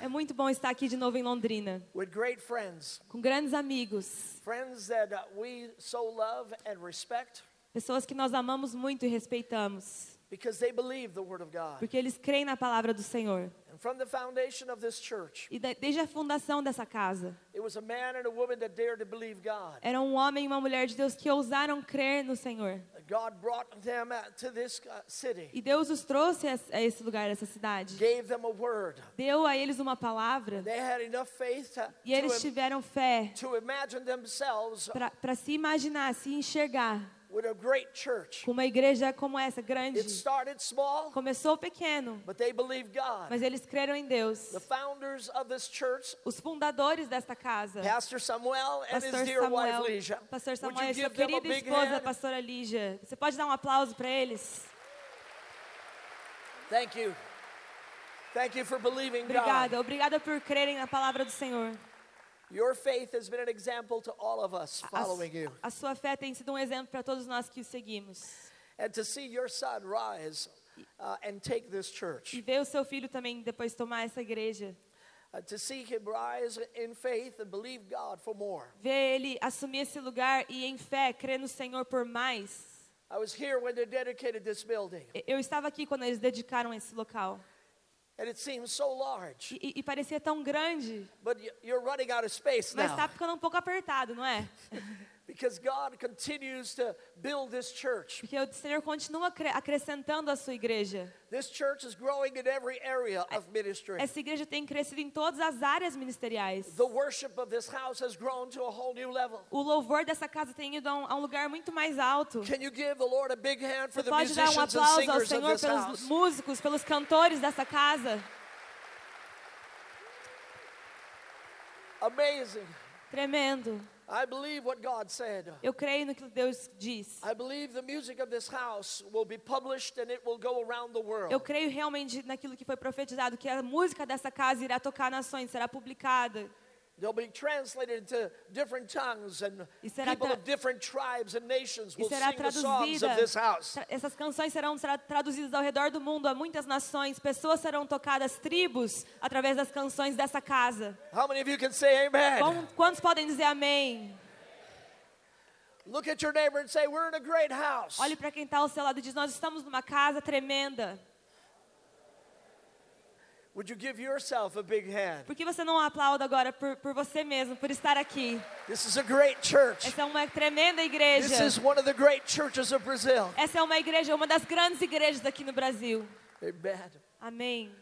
É muito bom estar aqui de novo em Londrina, with great friends, com grandes amigos, friends that we so love and respect. Pessoas que nós amamos muito e respeitamos, because they believe the Word of God. porque eles creem na palavra do Senhor. And from the foundation of this church, E de- desde a fundação dessa casa, it was a man and a woman that dared to believe God. era um homem e uma mulher de Deus que ousaram crer no Senhor. God brought them uh, to this city, E Deus os trouxe a esse lugar, a essa cidade. gave them a word. Deu a eles uma palavra They had enough faith to, e eles tiveram fé para se imaginar, se enxergar with a great church. com uma igreja como essa, grande. It started small, Começou pequeno, but they believed God. mas eles creram em Deus. The founders of this church, Os fundadores desta casa, Pastor Samuel and his Pastor dear wife Samuel. Pastor e sua querida esposa, hand? Pastora Lígia. Você pode dar um aplauso para eles? Thank you. Thank you for believing God. Obrigada, obrigada por crerem na palavra do Senhor. Your faith has been an example to all of us following you. a sua fé tem sido um exemplo para todos nós que o seguimos. And to see your son rise uh, and take this E church. ver o seu filho também depois tomar essa igreja. Uh, to see him rise in faith and believe God for more. Ver ele assumir esse lugar e em fé crer no Senhor por mais. I was here when they dedicated this building, E- Eu estava aqui quando eles dedicaram esse local. E, e- parecia tão grande, But y- you're running out of space mas está ficando um pouco apertado, não é? because God continues to build this church. Porque o Senhor continua cre- acrescentando a sua igreja. This church is growing in every area of ministry. Essa igreja tem crescido em todas as áreas ministeriais. The worship of this house has grown to a whole new level. O louvor dessa casa tem ido a um, a um lugar muito mais alto. Can you give the Lord a big hand for the Pode dar um musicians and aplauso ao singers of Senhor this pelos house? músicos, pelos cantores dessa casa. Amazing. Tremendo. I believe what God said. Eu creio no que Deus diz. I believe the music of this house will be published and it will go around the world. Eu creio realmente naquilo que foi profetizado, que a música dessa casa irá tocar nações, será publicada. They'll be translated into different tongues and E será people tra- of different tribes and nations will será sing the songs traduzida. of this house. tra- Essas canções serão tra- traduzidas ao redor do mundo a muitas nações. Pessoas serão tocadas, tribos, através das canções dessa casa. How many of you can say amen? Como- Quantos podem dizer amém? Look at your neighbor and say, We're in a great house. Olhe para quem está ao seu lado e diz: Nós estamos numa casa tremenda. Would you give yourself a big hand? Por que você não aplauda agora por, por você mesmo, por estar aqui? This is a great church. Essa é uma tremenda This igreja. is one of the great churches of Brazil. Essa é uma igreja, uma das grandes igrejas aqui no Brasil. Amen. Amém.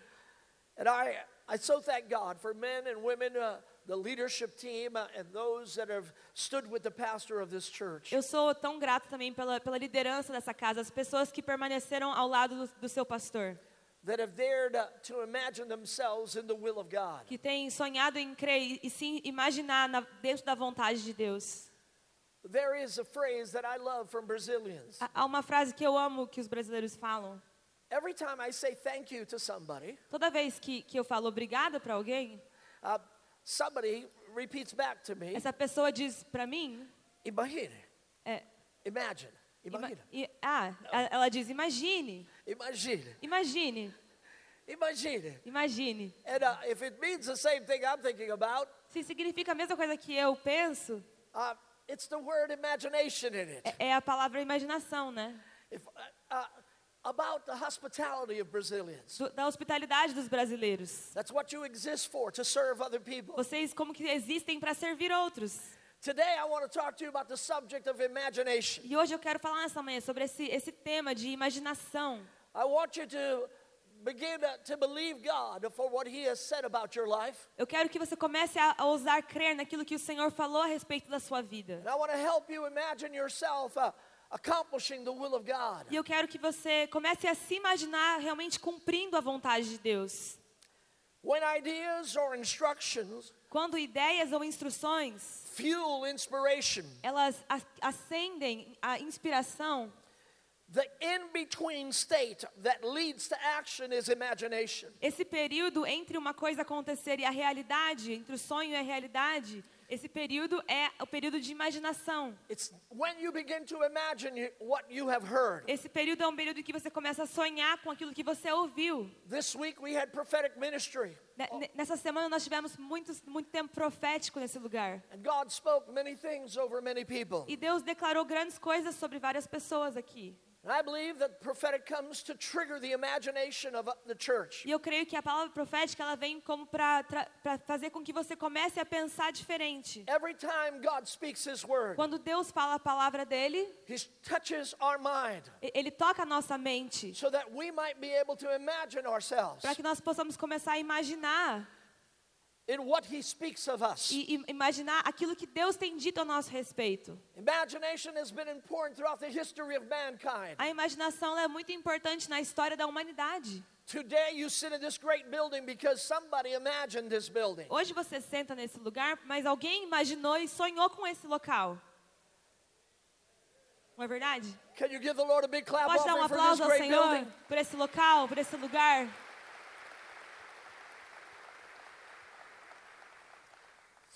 And I, I so thank God for men and women, uh, the leadership team, uh, and those that have stood with the pastor of this church. Eu sou tão grato também pela, pela liderança dessa casa, as pessoas que permaneceram ao lado do, do seu pastor, Que têm sonhado em crer e, se imaginar na- dentro da vontade de Deus. There is a phrase that I love from Brazilians. Há- uma frase que eu amo que os brasileiros falam. Every time I say thank you to somebody, Toda vez que, que eu falo obrigada para alguém, uh, somebody repeats back to me, essa pessoa diz para mim, imagine, é, imagine, ima- ah, ela diz imagine, imagine, imagine, imagine. imagine. And uh, if it means the same thing I'm thinking about, Se significa a mesma coisa que eu penso, uh, it's the word imagination in it. é, é a palavra imaginação, né? If, uh, uh, about the hospitality of Brazilians. Da hospitalidade dos brasileiros. That's what you exist for, to serve other people. Vocês como que existem para servir outros. Today, I want to talk to you about the subject of imagination. E hoje eu quero falar nessa manhã sobre esse, esse tema de imaginação. I want you to begin to, to believe God for what He has said about your life. Eu quero que você comece a, a ousar crer naquilo que o Senhor falou a respeito da sua vida. And I want to help you imagine yourself uh, accomplishing the will of God. E eu quero que você comece a se imaginar realmente cumprindo a vontade de Deus. When ideas or instructions Quando ideias ou instruções, fuel inspiration, elas acendem a inspiração, esse período entre uma coisa acontecer e a realidade, entre o sonho e a realidade, Esse período é o período de imaginação. It's when you begin to imagine you- what you have heard. Esse período é um período que você começa a sonhar com aquilo que você ouviu. This week we had prophetic ministry, Ne- ne- Nessa semana nós tivemos muitos, muito tempo profético nesse lugar. and God spoke many things over many people. E Deus declarou grandes coisas sobre várias pessoas aqui. And I believe that prophetic comes to trigger the imagination of the church. E eu creio que a palavra profética ela vem como para fazer com que você comece a pensar diferente. Every time God speaks His word, Quando Deus fala a palavra dele, He touches our mind ele toca a nossa mente so that we might be able to imagine ourselves para que nós possamos começar a imaginar in what He speaks of us. e, imaginar aquilo que Deus tem dito a nosso respeito. Imagination has been important throughout the history of mankind. A imaginação é muito importante na história da humanidade. Today, you sit in this great building because somebody imagined this building. Hoje você senta nesse lugar, mas alguém imaginou e sonhou com esse local. Não é verdade? Can you give the Lord a big clap Pode dar um aplauso ao Senhor building? por esse local, por esse lugar.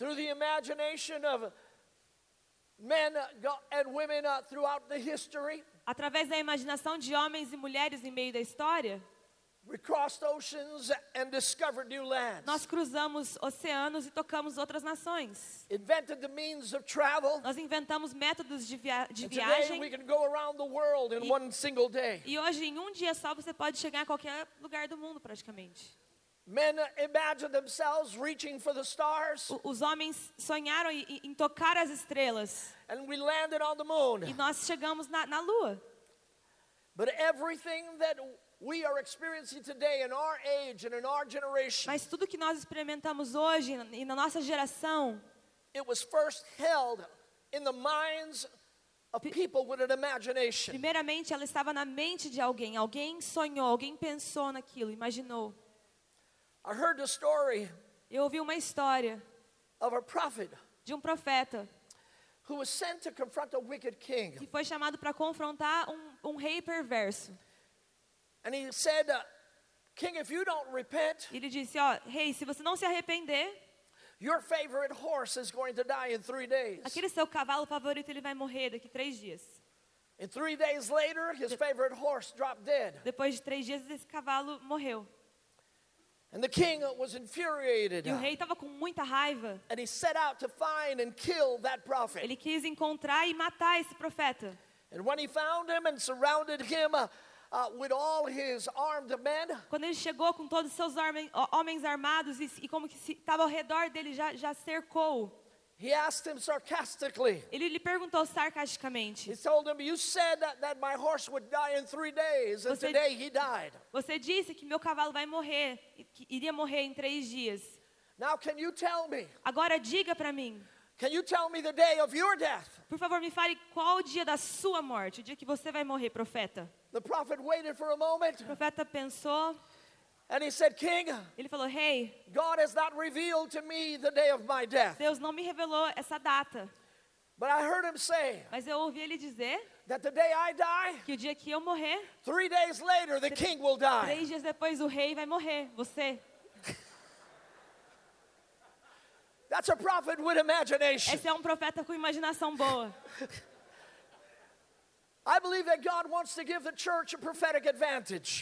Through the imagination of men uh, and women uh, throughout the history, Através da imaginação de homens e mulheres em meio da história, we crossed oceans and discovered new lands. nós cruzamos oceanos e tocamos outras nações. Invented the means of travel. Nós inventamos métodos de, via de And today, we viagem. can go around the world in E- one single day. E hoje, em um dia só, você pode chegar a qualquer lugar do mundo, praticamente. Men imagine themselves reaching for the stars, Os homens sonharam em tocar as estrelas. and we landed on the moon. E nós chegamos na, na lua. But everything that we are experiencing today in our age and in our generation, Mas tudo que nós experimentamos hoje e na nossa geração, it was first held in the minds of people with an imagination. primeiramente ela estava na mente de alguém. Alguém sonhou, alguém pensou naquilo, imaginou. I heard the story Eu ouvi uma história of a prophet de um profeta who was sent to confront a wicked king. que foi chamado para confrontar um, um rei perverso. And he said, uh, King, if you don't repent, ele disse: Ó, rei, se você não se arrepender, your favorite horse is going to die in three days. aquele seu cavalo favorito ele vai morrer daqui três dias. And three days later, his favorite horse dropped dead. Depois de três dias esse cavalo morreu. And the king was infuriated. E o rei estava com muita raiva. And he set out to find and kill that prophet. Ele quis encontrar e matar esse profeta. And when he found him and surrounded him with all his armed men, Quando ele chegou com todos os seus homens armados e, e como que estava ao redor dele, já, já cercou. He asked him sarcastically. Ele lhe perguntou sarcasticamente: He told him, You said that, that my horse would die in three days, and Você- today he died. Você disse que meu cavalo vai morrer, que iria morrer em três dias. Now, can you tell me? Agora diga para mim, Can you tell me the day of your death? por favor, me fale qual o dia da sua morte, o dia que você vai morrer, profeta. The prophet waited for a moment O profeta pensou, and he said, King, ele falou: Rei, God has not revealed to me the day of my death. Deus não me revelou essa data, But I heard him say mas eu ouvi ele dizer that the day I die, que o dia que eu morrer, three days later, the king will die. três dias depois o rei vai morrer, você. That's a prophet with imagination. Esse é um profeta com imaginação boa. I believe that God wants to give the church a prophetic advantage.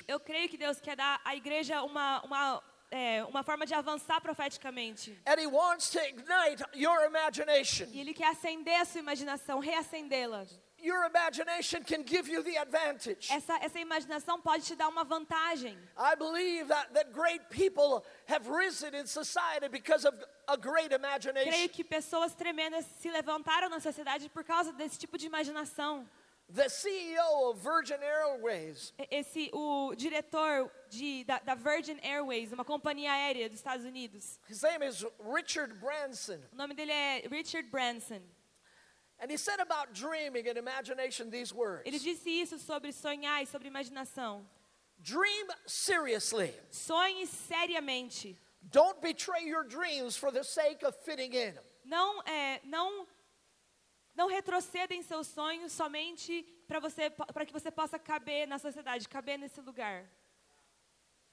Eu creio que Deus quer dar à igreja uma, uma, é, uma forma de avançar profeticamente. And He wants to ignite your imagination. E Ele quer acender a sua imaginação, reacendê-la. Your imagination can give you the advantage. Essa, essa imaginação pode te dar uma vantagem. I believe that, that great people have risen in society because of a great Creio imagination. que pessoas tremendas se levantaram na sociedade por causa desse tipo de imaginação. The CEO of Virgin Airways, Esse, o diretor de, da, da Virgin Airways, uma companhia aérea dos Estados Unidos, his name is Richard Branson. o nome dele é Richard Branson. And he said about dreaming and imagination these words Ele disse isso sobre sonhar e sobre imaginação. Dream seriously. Sonhe seriamente. Don't betray your dreams for the sake of fitting in. Não, é, não, não retroceda em seus sonhos somente para você, para que você possa caber na sociedade, caber nesse lugar.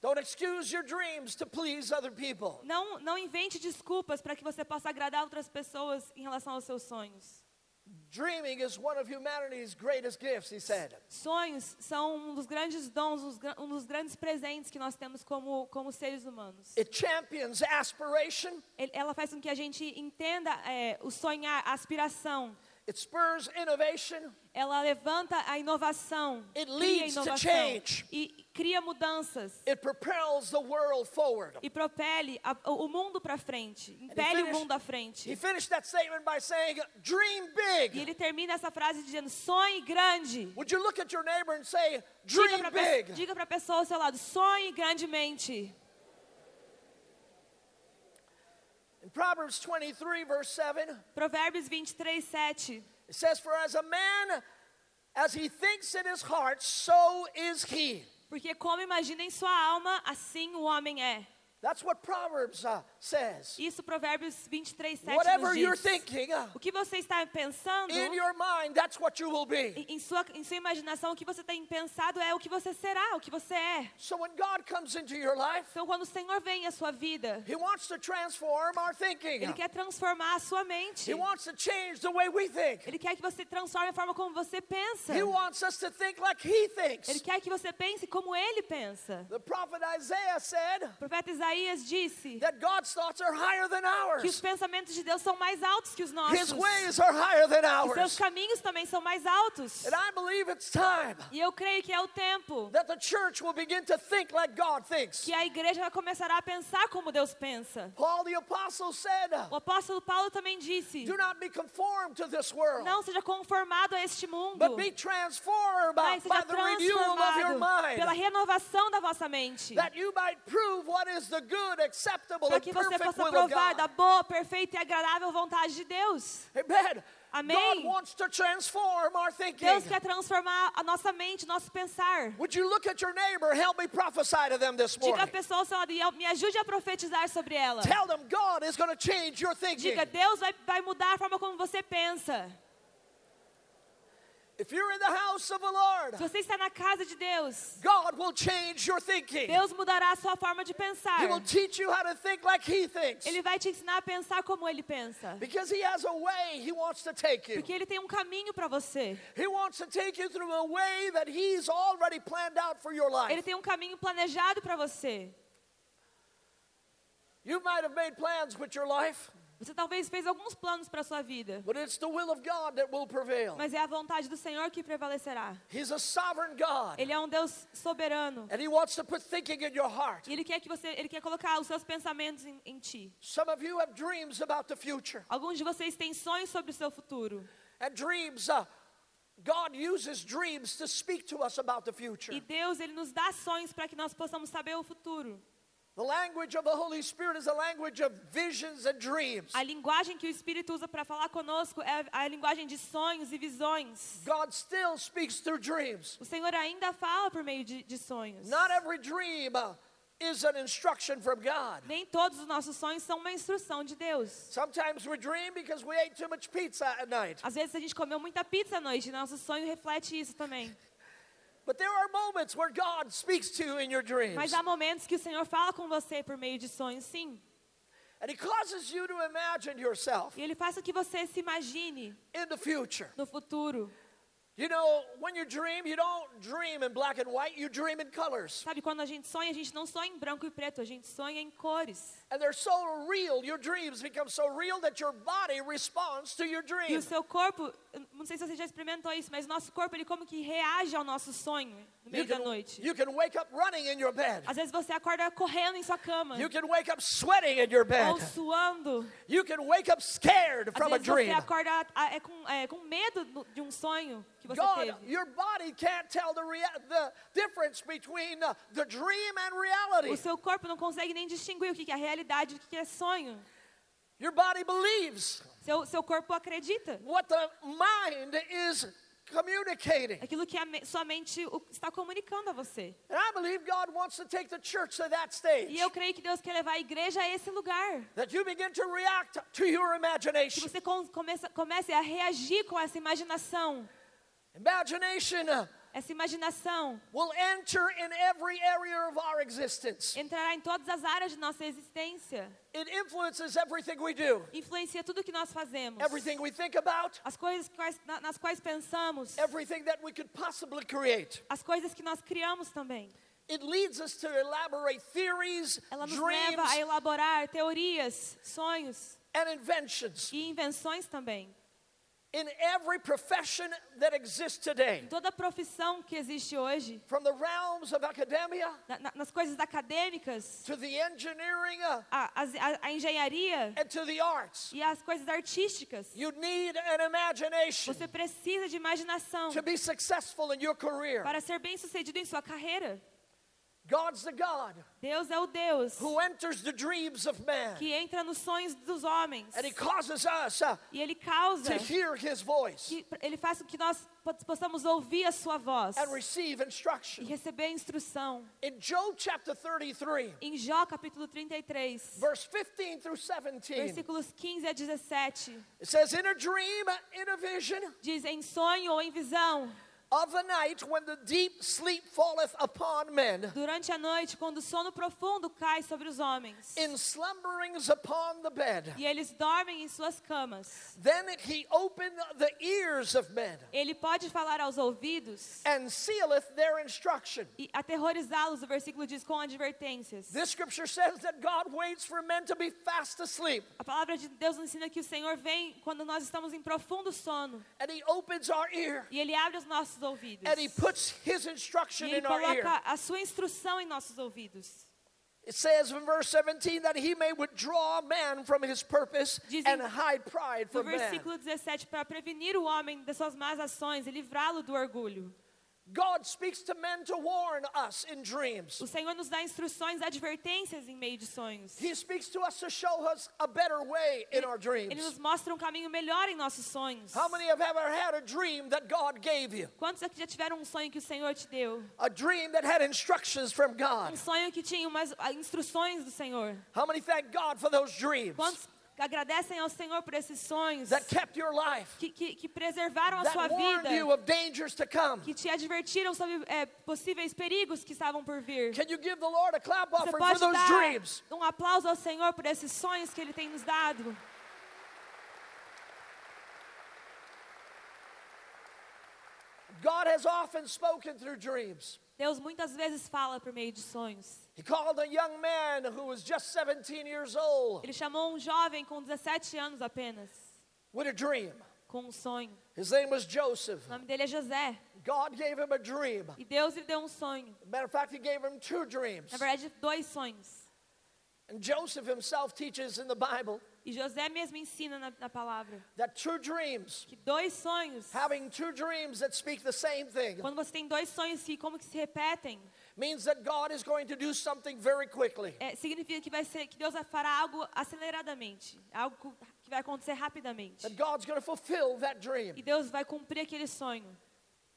Don't excuse your dreams to please other people. Não, não invente desculpas para que você possa agradar outras pessoas em relação aos seus sonhos. Dreaming is one of humanity's greatest gifts, he said. Sonhos são um dos grandes dons, um dos grandes presentes que nós temos como, como seres humanos. It champions aspiration, Ela faz com que a gente entenda é, o sonhar, a aspiração. It spurs innovation, Ela levanta a inovação, It cria leads to inovação change. e cria mudanças it propels the world forward. e propele a- o o mundo para frente, impele o finished- mundo à He frente. finished that statement by saying, Dream E big. ele termina essa frase dizendo: sonhe grande. Would you look at your neighbor and say, Diga Dream para big? diga a pessoa ao seu lado: sonhe grandemente. In Proverbs 23, verse 7, Provérbios 23, 7. it says, For as a man, as he thinks in his heart, so is he. Porque como imagina em sua alma, assim o homem é. That's what Proverbs uh, says. Isso Provérbios 23, 7 Whatever you're thinking, uh, O que você está pensando, in your mind, that's what you will be. em, em sua, em sua imaginação, o que você tem pensado é o que você será, o que você é. So when God comes into your life, Então, quando o Senhor vem à sua vida, He wants to transform our thinking. Ele quer transformar a sua mente. He wants to change the way we think. Ele quer que você transforme a forma como você pensa. He wants us to think like He thinks. Ele quer que você pense como Ele pensa. The prophet Isaiah said O profeta Isaías disse that God's thoughts are higher than que os ours. pensamentos de Deus são mais altos que os nossos. His ways are higher than E seus ours. caminhos também são mais altos. And I believe it's time E eu creio que é o tempo that the church will begin to think like God thinks. que a igreja vai começar a pensar como Deus pensa. Paul the apostle said, O apóstolo Paulo também disse: Do not be conformed to this world, Não seja conformado a este mundo, but be transformed by, mas seja by the renewal of your transformado pela mind, renovação da vossa mente. that you might prove what is the Para que você possa provar da boa, perfeita e agradável vontade de Deus. Amen. Amém. God wants to transform our thinking. Deus quer transformar a nossa mente, nosso pensar. Would you look at your neighbor? Help me prophesy to them this Diga morning. pessoa ao seu lado me ajude a profetizar sobre ela. Tell them God is going to change your thinking. Diga, Deus vai, vai mudar a forma como você pensa. If you're in the house of the Lord, Se você está na casa de Deus, God will change your thinking. Deus mudará a sua forma de pensar. He will teach you how to think like He thinks. Ele vai te ensinar a pensar como ele pensa. Because He has a way He wants to take you. Porque ele tem um caminho para você. He wants to take you through a way that He's already planned out for your life. Ele tem um caminho planejado para você. You might have made plans with your life, Você talvez fez alguns planos para sua vida, but it's the will of God that will prevail. mas é a vontade do Senhor que prevalecerá. He's a sovereign God, Ele é um Deus soberano. and He wants to put thinking in your heart. E ele quer que você, ele quer colocar os seus pensamentos em, em ti. Some of you have dreams about the future, Alguns de vocês têm sonhos sobre o seu futuro. and dreams, uh, God uses dreams to speak to us about the future. E Deus, ele nos dá sonhos para que nós possamos saber o futuro. The language of the Holy Spirit is a language of visions and dreams. A linguagem que o Espírito usa para falar conosco é a linguagem de sonhos e visões. God still speaks through dreams. O Senhor ainda fala por meio de, de sonhos. Not every dream uh, is an instruction from God. Nem todos os nossos sonhos são uma instrução de Deus. Sometimes we dream because we ate too much pizza at night. Às vezes a gente comeu muita pizza à noite e nosso sonho reflete isso também. Mas há momentos que o Senhor fala com você por meio de sonhos, sim. And He causes you to imagine yourself E Ele faz com que você se imagine in the future. no futuro. You know, when you dream, you don't dream in black and white, you dream in colors. Sabe, quando a gente sonha, a gente não sonha em branco e preto, a gente sonha em cores. And they're so real, your dreams become so real that your body responds to your E dream. o seu corpo, não sei se você já experimentou isso, mas nosso corpo, ele como que reage ao nosso sonho no meio You da can, noite. you can wake up running in your bed. Às vezes você acorda correndo em sua cama, You can wake up sweating in your bed. ou suando. You can wake up scared from a vezes você dream. acorda é, com, é, com medo do- de um sonho que você God, teve. your body can't tell the, the difference between uh, the dream and reality. O seu corpo não consegue nem distinguir o que é realidade e o que é sonho. Your body believes Seu, seu corpo acredita. what the mind is communicating. Aquilo que a me- sua mente está comunicando a você. And I believe God wants to take the church to that stage. E eu creio que Deus quer levar a igreja a esse lugar. That you begin to react to your Que imagination. você com- começa, comece a reagir com essa imaginação. Imagination uh, essa imaginação will enter in every area of our existence. entrará em todas as áreas de nossa existência. It influences everything we do, Influencia tudo que nós fazemos. everything we think about, As coisas quais- na- nas quais pensamos. everything that we could possibly create. As coisas que nós criamos também. It leads us to elaborate theories, Ela nos leva a dreams, elaborar teorias, sonhos and inventions e invenções também. In every profession that exists today. Em toda profissão que existe hoje, From the realms of academia na- na- nas coisas acadêmicas, to the engineering uh, a, a- a engenharia and to the arts, e as coisas artísticas. you need an imagination Você precisa de imaginação to be successful in your career. para ser bem sucedido em sua carreira. God's the God Deus é o Deus who enters the dreams of man, que entra nos sonhos dos homens and He causes us uh, e ele causa to hear His voice que ele faz com que nós po- possamos ouvir a sua voz and receive e instruction. receber instrução. In Job chapter 33, Em Jó capítulo 33, verse 15 through 17, versículos 15 a 17, it says, In a dream, in a vision diz em sonho ou em visão, of the night, when the deep sleep falleth upon men, durante a noite, quando o sono profundo cai sobre os homens. In slumberings upon the bed, e eles dormem em suas camas, then he opened the ears of men ele pode falar aos ouvidos and sealeth their instruction. e aterrorizá-los, o versículo diz, com advertências. This scripture says that God waits for men to be fast asleep, A palavra de Deus ensina que o Senhor vem quando nós estamos em profundo sono. And he opens our ear, e Ele abre os nossos ouvidos. and he puts his E instruction Ele in our ear. coloca a sua instrução em nossos ouvidos. It says in verse 17 that he may withdraw man from his purpose Diz and hide pride No from man. versículo 17, para prevenir o homem das suas más ações e livrá-lo do orgulho. God speaks to men to warn us in dreams. O Senhor nos dá instruções, advertências em meio de sonhos. He speaks to us to show us a better way in our dreams. Ele nos mostra um caminho melhor em nossos sonhos. How many have ever had a dream that God gave you? Quantos aqui já tiveram um sonho que o Senhor te deu? A dream that had instructions from God. Um sonho que tinha umas ah, instruções do Senhor. How many thank God for those dreams Quantos agradecem ao Senhor por esses sonhos that kept your life, que, que, que preservaram a that sua warned vida? you of dangers to come? que te advertiram sobre é, possíveis perigos que estavam por vir. Can you give the Lord a clap Você for pode those dar dreams? um aplauso ao Senhor por esses sonhos que Ele tem nos dado. God has often spoken through dreams. Deus muitas vezes fala por meio de sonhos. He called a young man who was just 17 years old Ele chamou um jovem com 17 anos apenas, with a dream. com um sonho. His name was Joseph. O nome dele é José. God gave him a dream. E Deus lhe deu um sonho. Matter of fact, he gave him two dreams. Na verdade, dois sonhos. And Joseph himself teaches in the Bible E José mesmo ensina na, na palavra that two dreams, que dois sonhos, having two dreams that speak the same thing, quando você tem dois sonhos que como que se repetem, means that God is going to do something very quickly. é, significa que vai ser que Deus fará algo aceleradamente, algo que vai acontecer rapidamente. That God's going to fulfill that dream. E Deus vai cumprir aquele sonho.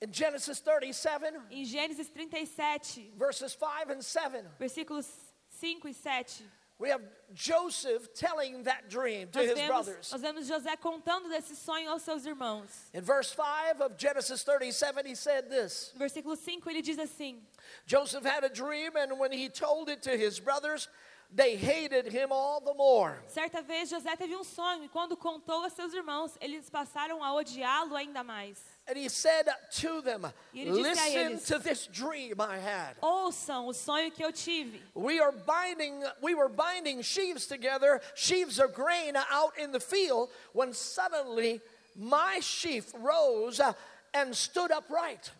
In Genesis 37, Em Gênesis 37, verses 5 and 7, versículos 5 e 7, we have Joseph telling that dream to nós his vemos, brothers. nós vemos José contando desse sonho aos seus irmãos. In verse 5 of Genesis 37, he said this No versículo 5 ele diz assim: Joseph had a dream, and when he told it to his brothers, they hated him all the more. Certa vez José teve um sonho e quando contou a seus irmãos, eles passaram a odiá-lo ainda mais. And he said to them, Listen eles, to this dream I had. Ouçam o sonho que eu tive. We are binding, we were binding sheaves together, sheaves of grain out in the field, when suddenly my sheaf rose uh, and stood upright.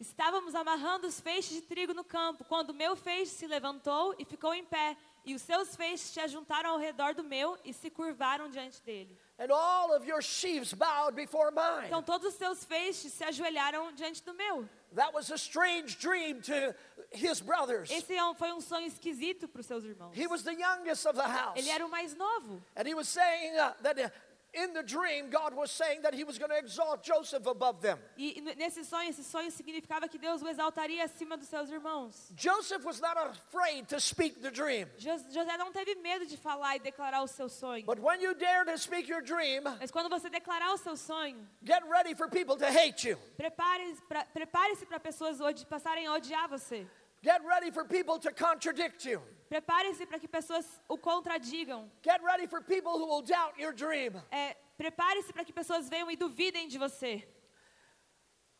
Estávamos amarrando os feixes de trigo no campo, quando o meu feixe se levantou e ficou em pé, e os seus feixes se ajuntaram ao redor do meu e se curvaram diante dele. And all of your sheaves bowed before mine. Então todos os seus feixes se ajoelharam diante do meu. That was a strange dream to his brothers. Esse é foi um sonho esquisito para os seus irmãos. He was the youngest of the house. Ele era o mais novo. And he was saying uh, that uh, in the dream, God was saying that He was going to exalt Joseph above them. E nesse sonho, esse sonho significava que Deus o exaltaria acima dos seus irmãos. Joseph was not afraid to speak the dream. Jo- José não teve medo de falar e declarar o seu sonho. But when you dare to speak your dream, Mas quando você declarar o seu sonho, get ready for people to hate you. prepare-se para pessoas passarem a odiar você. Get ready for people to contradict you. Prepare-se para que pessoas o contradigam. Get ready for people who will doubt your dream. É, Prepare-se para que pessoas venham e duvidem de você.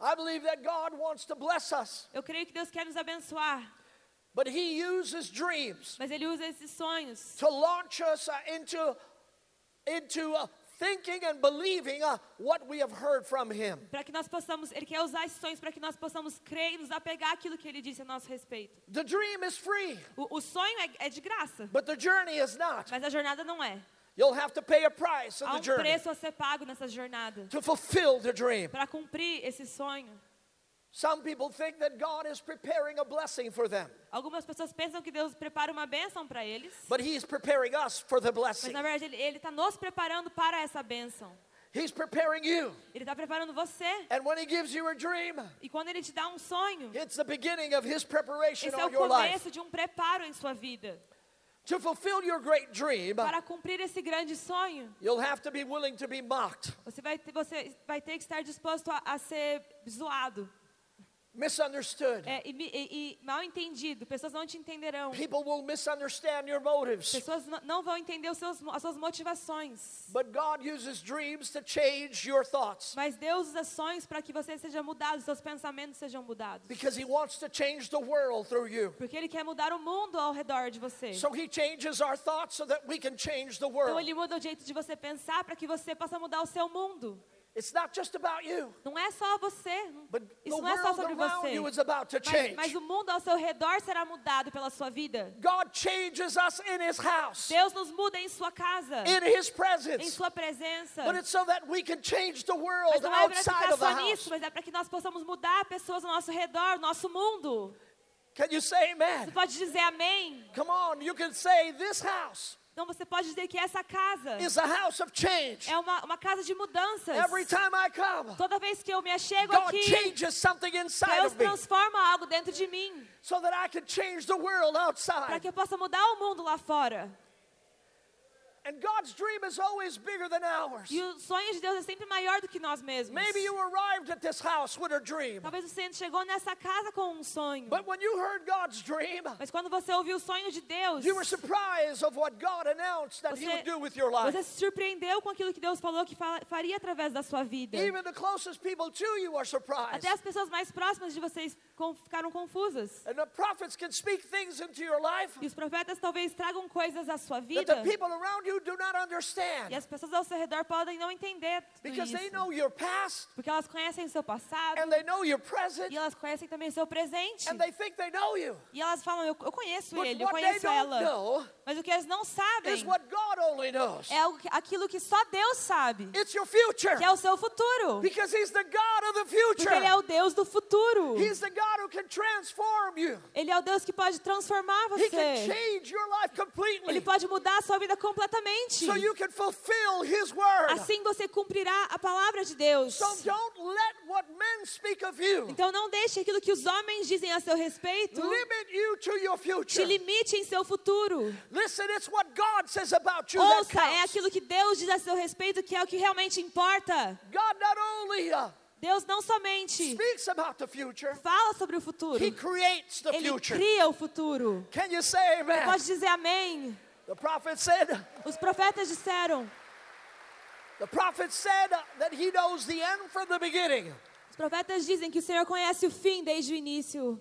I believe that God wants to bless us, Eu creio que Deus quer nos abençoar, but He uses dreams mas Ele usa esses sonhos to launch us into, into uh, thinking and believing uh, what we have heard from Him. para que nós possamos. Ele quer usar esses sonhos para que nós possamos crer e nos apegar àquilo que Ele disse a nosso respeito. The dream is free, O, o sonho é, é de graça, but the journey is not. mas a jornada não é. You'll have to pay a price in Há the um journey preço a ser pago nessa jornada to fulfill the dream. para cumprir esse sonho. Some people think that God is preparing a blessing for them, Algumas pessoas pensam que Deus prepara uma bênção para eles, but He's preparing us for the mas blessing. na verdade Ele está nos preparando para essa bênção. He's preparing you. Ele está preparando você. And when He gives you a dream, E quando Ele te dá um sonho, it's the beginning of His preparation esse é o começo de um preparo em sua vida. To fulfill your great dream, Para cumprir esse grande sonho, you'll have to be willing to be mocked, você vai ter, você vai ter que estar disposto a, a ser zoado misunderstood. é, e, e- e mal entendido. Pessoas não te entenderão. People will misunderstand your motives. Pessoas não vão entender os seus, as suas motivações. But God uses dreams to change your thoughts Mas Deus usa sonhos para que você seja mudado, seus pensamentos sejam mudados. because He wants to change the world through you. Porque Ele quer mudar o mundo ao redor de você. So He changes our thoughts so that we can change the Então world. Ele muda o jeito de você pensar para que você possa mudar o seu mundo. It's not just about you, Não é só você. Isso não é só sobre você. you is about to Mas, change. mas o mundo ao seu redor será mudado pela sua vida. God changes us in His house, Deus nos muda em sua casa, in His em sua presença. But it's so that we can change the Mas não é para ficar só nisso, mas é para que nós possamos mudar pessoas ao nosso redor, nosso mundo. Can you say Você pode dizer amém? Come on, you can say this house Então você pode dizer que essa casa is a house of change. é uma, uma casa de mudanças. Every time I come, Toda vez que eu me achego God aqui, changes something inside Deus of me transforma algo dentro de mim, so that I can change the world para que eu possa mudar o mundo lá fora. And God's dream is always bigger than ours. E o sonho de Deus é sempre maior do que nós mesmos. Maybe you arrived at this house with a dream, Talvez você chegou nessa casa com um sonho. but when you heard God's dream, Mas quando você ouviu o sonho de Deus, you were surprised of what God announced that He Você- would do with your life. você se surpreendeu com aquilo que Deus falou que faria através da sua vida. Even the closest people to you are surprised. Até as pessoas mais próximas de vocês ficaram confusas. And the prophets can speak things into your life E os profetas talvez tragam coisas à sua that vida. the people around you do not E understand as pessoas ao seu redor podem não entender because they isso. know your past Porque elas conhecem o seu passado. and they know your present E elas conhecem também o seu presente. and they think they know you. E elas falam, eu, eu conheço But ele, eu they conheço ela. know Mas o que eles não sabem is what God only knows. é aquilo que só Deus sabe. It's your future Que é o seu futuro. because He's the God of the Porque Ele é future. o Deus do futuro. He's the God who can transform you. Ele é o Deus que pode transformar He can você. change your life Ele completely pode mudar a sua vida completamente. So you can fulfill His word. Assim você cumprirá a palavra de Deus. Então não deixe aquilo que os homens dizem a seu respeito limit you to your te limite em seu futuro. Listen, it's what God says about you that Ouça, é aquilo que Deus diz a seu respeito que é o que realmente importa. God not only uh, Deus não somente speaks about the future, fala sobre o futuro, He creates the Ele future. cria o futuro. Can you say amen? Pode dizer amém. The prophet said, Os profetas disseram, the prophet said that he knows the end from the beginning. os profetas dizem que o Senhor conhece o fim desde o início.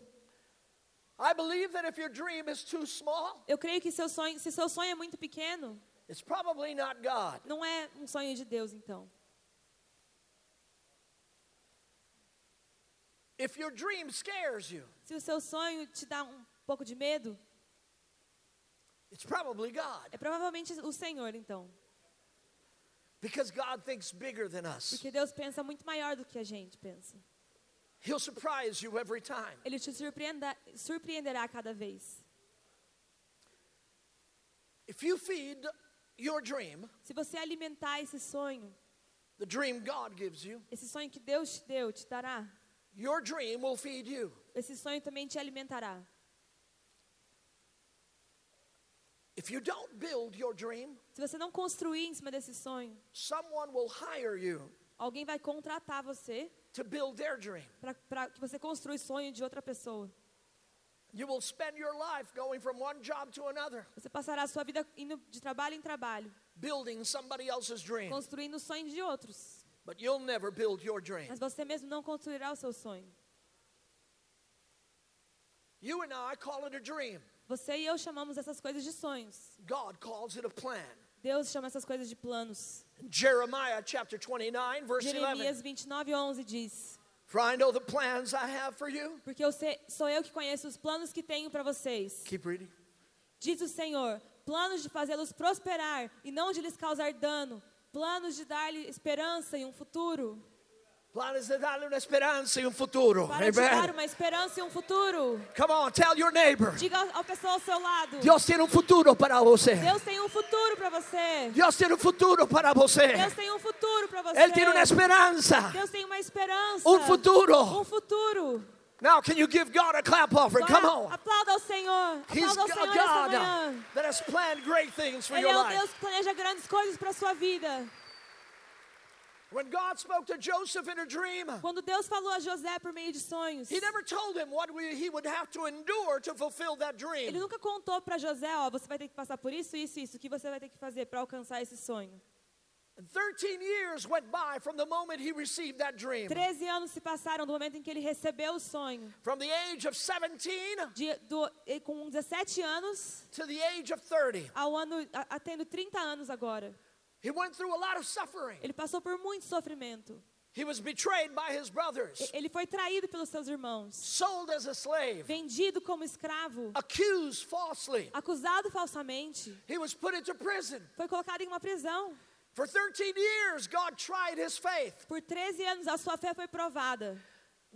I believe that if your dream is too small, Eu creio que seu sonho, se seu sonho é muito pequeno, it's probably not God. não é um sonho de Deus, então. If your dream scares you, Se o seu sonho te dá um pouco de medo, it's probably God é provavelmente o Senhor, então. because God thinks bigger than us. Porque Deus pensa muito maior do que a gente pensa. He'll surprise you every time. Ele te surpreenderá cada vez. If you feed your dream, se você alimentar esse sonho, the dream God gives you, esse sonho que Deus te deu, te dará. your dream will feed you. Esse sonho também te alimentará. If you don't build your dream, Se você não construir em cima desse sonho, someone will hire you alguém vai contratar você to build their dream. para que você construa o sonho de outra pessoa. You will spend your life going from one job to another, Você passará a sua vida indo de trabalho em trabalho, building somebody else's dream. construindo o sonho de outros. But you'll never build your dream. Mas você mesmo não construirá o seu sonho. You and I call it a dream. Você e eu chamamos essas coisas de sonhos. God calls it a plan. Deus chama essas coisas de planos. Jeremiah chapter 29, verse 11. Jeremias 29, 11 diz: For I know the plans I have for you. Porque eu sei, sou eu que conheço os planos que tenho para vocês. Keep reading. Diz o Senhor: planos de fazê-los prosperar e não de lhes causar dano, planos de dar-lhe esperança e um futuro. Planes de darle una esperanza y un futuro. Para te dar Amen. uma esperança e um futuro. Come on, tell your neighbor. Diga ao- ao pessoal ao seu lado: Dios tiene un futuro para você. Deus tem um futuro para você. Dios tiene un futuro para você. Deus tem um futuro para você. Él tiene una esperanza. Deus tem uma esperança. Un futuro. Um futuro. Now, can you give God a clap offering? Come on. aplauda ao Senhor. He's Aplauda ao a Senhor God manhã. that has planned great things for Ele your é o life. Deus que planeja grandes coisas para sua vida. When God spoke to Joseph in a dream, Quando Deus falou a José por meio de sonhos, He never told him what we, he would have to endure to fulfill that ele dream. nunca contou para José, ó, você vai ter que passar por isso, isso, isso, o que você vai ter que fazer para alcançar esse sonho. And 13 years went by from the moment he received that dream. Treze anos se passaram do momento em que ele recebeu o sonho. From the age of 17 De, do, com 17 anos to the age of 30. ao ano, a, a tendo 30 anos agora. He went through a lot of suffering. Ele passou por muito sofrimento. He was betrayed by his brothers, Ele foi traído pelos seus irmãos, sold as a slave, vendido como escravo, accused falsely. acusado falsamente, He was put into prison. foi colocado em uma prisão. For 13 years, God tried his faith. Por 13 anos a sua fé foi provada.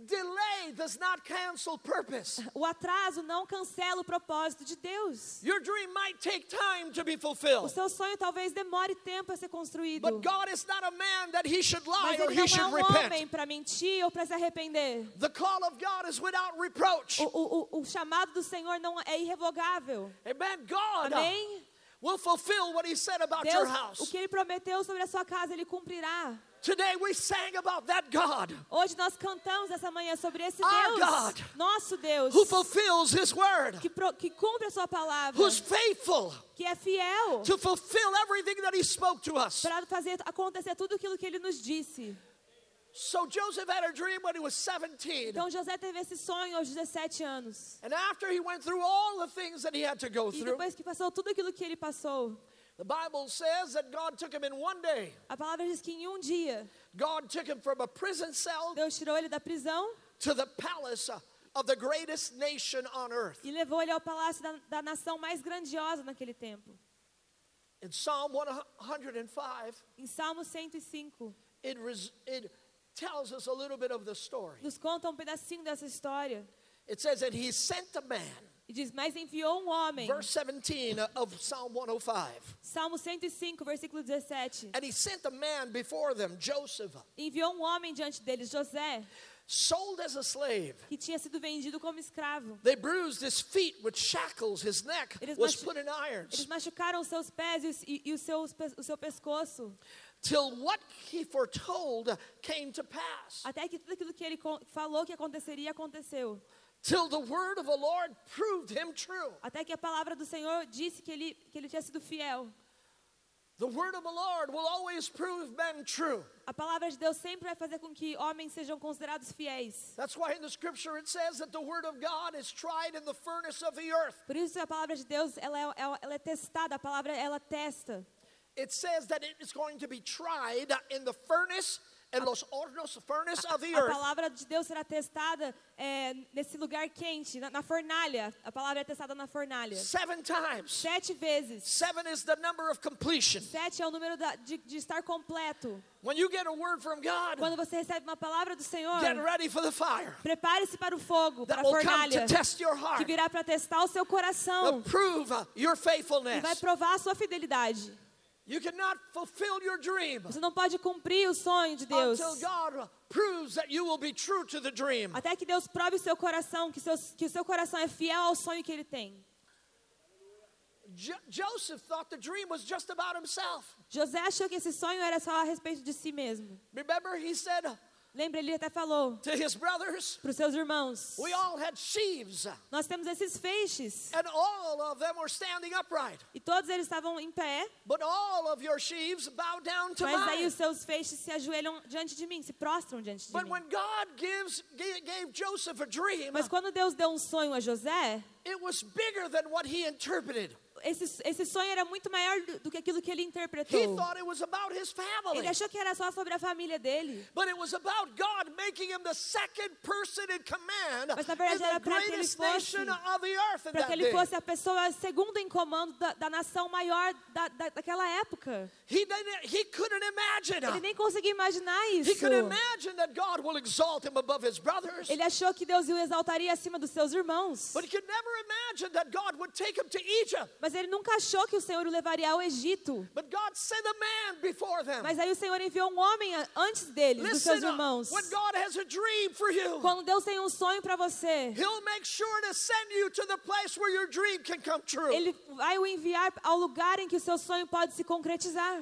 Delay does not cancel purpose. O atraso não cancela o propósito de Deus. Your dream might take time to be O fulfilled. seu sonho talvez demore tempo a ser construído. But God is not a man that he should lie Mas or ele he não é should um homem repent. para mentir ou para se arrepender. The call of God is without reproach. O, o, o, o chamado do Senhor não é irrevogável. Amen. God Amém? will fulfill what he said about Deus, your o house. que Ele prometeu sobre a sua casa, Ele cumprirá. Today we sang about that God Hoje nós cantamos essa manhã sobre esse Deus, God, nosso Deus, who fulfills his word, que, pro- que cumpre a sua palavra, who's faithful que é fiel to fulfill everything that he spoke to us. para fazer acontecer tudo aquilo que Ele nos disse. So Joseph had a dream when he was 17. Então José teve esse sonho aos 17 anos. And after he went through all the things that he had to go E through, depois que passou tudo aquilo que ele passou, the Bible says that God took him in one day. a palavra diz que em um dia God took him from a prison cell Deus tirou ele da prisão to the palace of the greatest nation on earth. e levou ele ao palácio da, da nação mais grandiosa naquele tempo. In Psalm 105, Em Salmo 105, it, res, it tells us a little bit of the story. nos conta um pedacinho dessa história. It says that he sent a man, E diz: Mas enviou um homem. verse 17 of Psalm 105. Salmo 105, versículo 17. And he sent a man before them, Joseph, Enviou um homem diante deles, José, sold as a slave. que tinha sido vendido como escravo. They bruised his feet with shackles, his neck Eles was put in Eles irons. machucaram os seus pés e, e- o, seu, o seu pescoço, Till what he foretold came to pass. até que tudo aquilo que ele falou que aconteceria, aconteceu. Till the word of the Lord proved him true. Até que a palavra do Senhor disse que ele, que ele tinha sido fiel. The word of the Lord will always prove men true. A palavra de Deus sempre vai fazer com que homens sejam considerados fiéis. That's why in the scripture it says that the word of God is tried in the furnace of the earth. Por isso a palavra de Deus ela é, ela- ela é testada, a palavra ela testa. It says that it is going to be tried in the furnace, A earth. palavra de Deus será testada é, nesse lugar quente, na, na fornalha. A palavra é testada na fornalha. Seven times. Sete vezes. Seven is the number of completion. Sete é o número da- de, de estar completo. When you get a word from God, Quando você recebe uma palavra do Senhor, get ready for the fire prepare-se para o fogo, para a fornalha, to test your que heart, virá para testar o seu coração prove uh, e vai provar a sua fidelidade. You cannot fulfill your dream Você não pode cumprir o sonho de Deus. until God proves that you will be true to the dream. Até que Deus prove o seu coração, que, seus, que o seu coração é fiel ao sonho que ele tem. Jo- Joseph thought the dream was just about himself. José achou que esse sonho era só a respeito de si mesmo. Remember, he said Lembra, ele até falou to his brothers, para os seus irmãos: We all had sheaves, Nós temos esses feixes. and all of them were standing upright. E todos eles estavam em pé, But all of your sheaves bow down to mas aí os seus feixes se ajoelham diante de mim, se prostram diante de But mim. when God gives gave, gave Joseph a dream, Mas quando Deus deu um sonho a José, it was bigger than what he interpreted. Esse, esse sonho era muito maior do, do que aquilo que ele He interpretou. thought it was about his family. Ele achou que era só sobre a família dele. But it was about God making him the second person in command Mas, na verdade, era para que ele fosse- Para que ele fosse a pessoa segunda em comando da, da nação maior da, da, daquela época. He, didn't, he couldn't imagine. Ele nem conseguia imaginar He isso. could imagine that God will exalt him above his brothers. Ele achou que Deus o exaltaria acima dos seus irmãos. But he could never imagine that God would take him to Egypt. Mas ele nunca achou que o Senhor o levaria ao Egito. But God sent a man before them. Mas aí o Senhor enviou um homem a- antes deles, dos seus irmãos. when God has a dream for you, Quando Deus tem um sonho para você, He'll make sure to send you to the place where your dream can come true. Ele vai o enviar ao lugar em que o seu sonho pode se concretizar.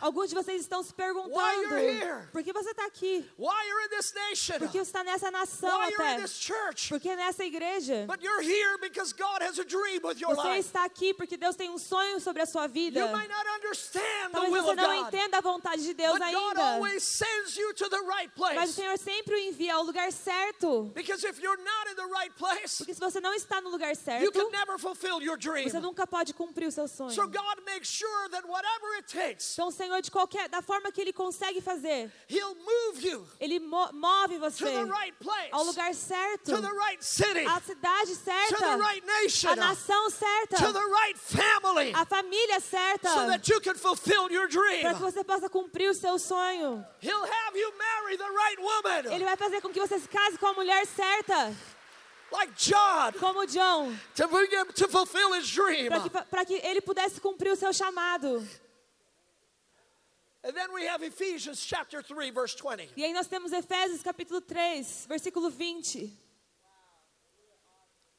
Alguns de vocês estão se perguntando: Why you're here? por que você está aqui? why you're in this nation, Por que você está nessa nação why you're in até? this church. Por que nessa igreja? But you're here because God has a dream with your Você life. está aqui porque Deus tem um sonho sobre a sua vida. You might not understand the Talvez você não entenda a vontade de Deus but God ainda. always sends you to the right Mas o. Senhor sempre o envia ao lugar certo. Because if you're not in the right place, Porque se você não está no lugar you certo, can never fulfill your dream. você nunca pode cumprir o seu sonho. So God makes sure that takes, Então Senhor, de qualquer, da forma que Ele consegue fazer, He'll move you Ele mo- move você right place, ao lugar certo, right city, à cidade certa, right nation, à nação certa, family, à família certa, so that you can fulfill your dream. para que você possa cumprir o seu sonho. Ele vai fazer com que você se case com a mulher certa, like John, como John, to bring him to fulfill his dream. para que, que ele pudesse cumprir o seu chamado. And then we have Ephesians chapter 3, verse 20. E aí nós temos Efésios capítulo 3, versículo 20.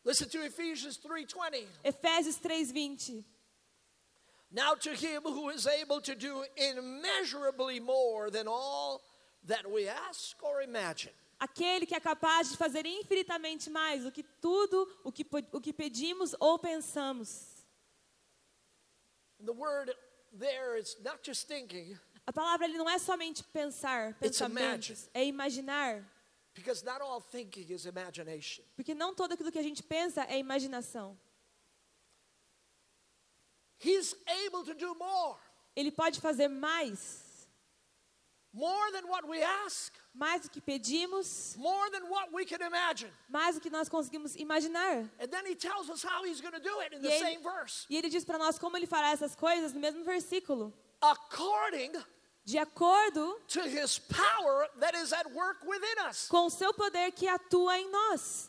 Listen to Ephesians 3:20. Efésios 3, 20. Now to him who is able to do immeasurably more than all that we ask or imagine. Aquele que é capaz de fazer infinitamente mais do que tudo o que, o que pedimos ou pensamos. The word there is not just thinking, A palavra ele não é somente pensar, pensamentos, é imaginar. because not all thinking is imagination. Porque não tudo aquilo que a gente pensa é imaginação. He's able to do more, Ele pode fazer mais, more than what we ask, mais do que pedimos, more than what we can imagine. mais do que nós conseguimos imaginar. And then he tells us how he's going to do it in the ele, same verse. e ele diz para nós como ele fará essas coisas no mesmo versículo. According De acordo to his power that is at work within us. com o seu poder que atua em nós.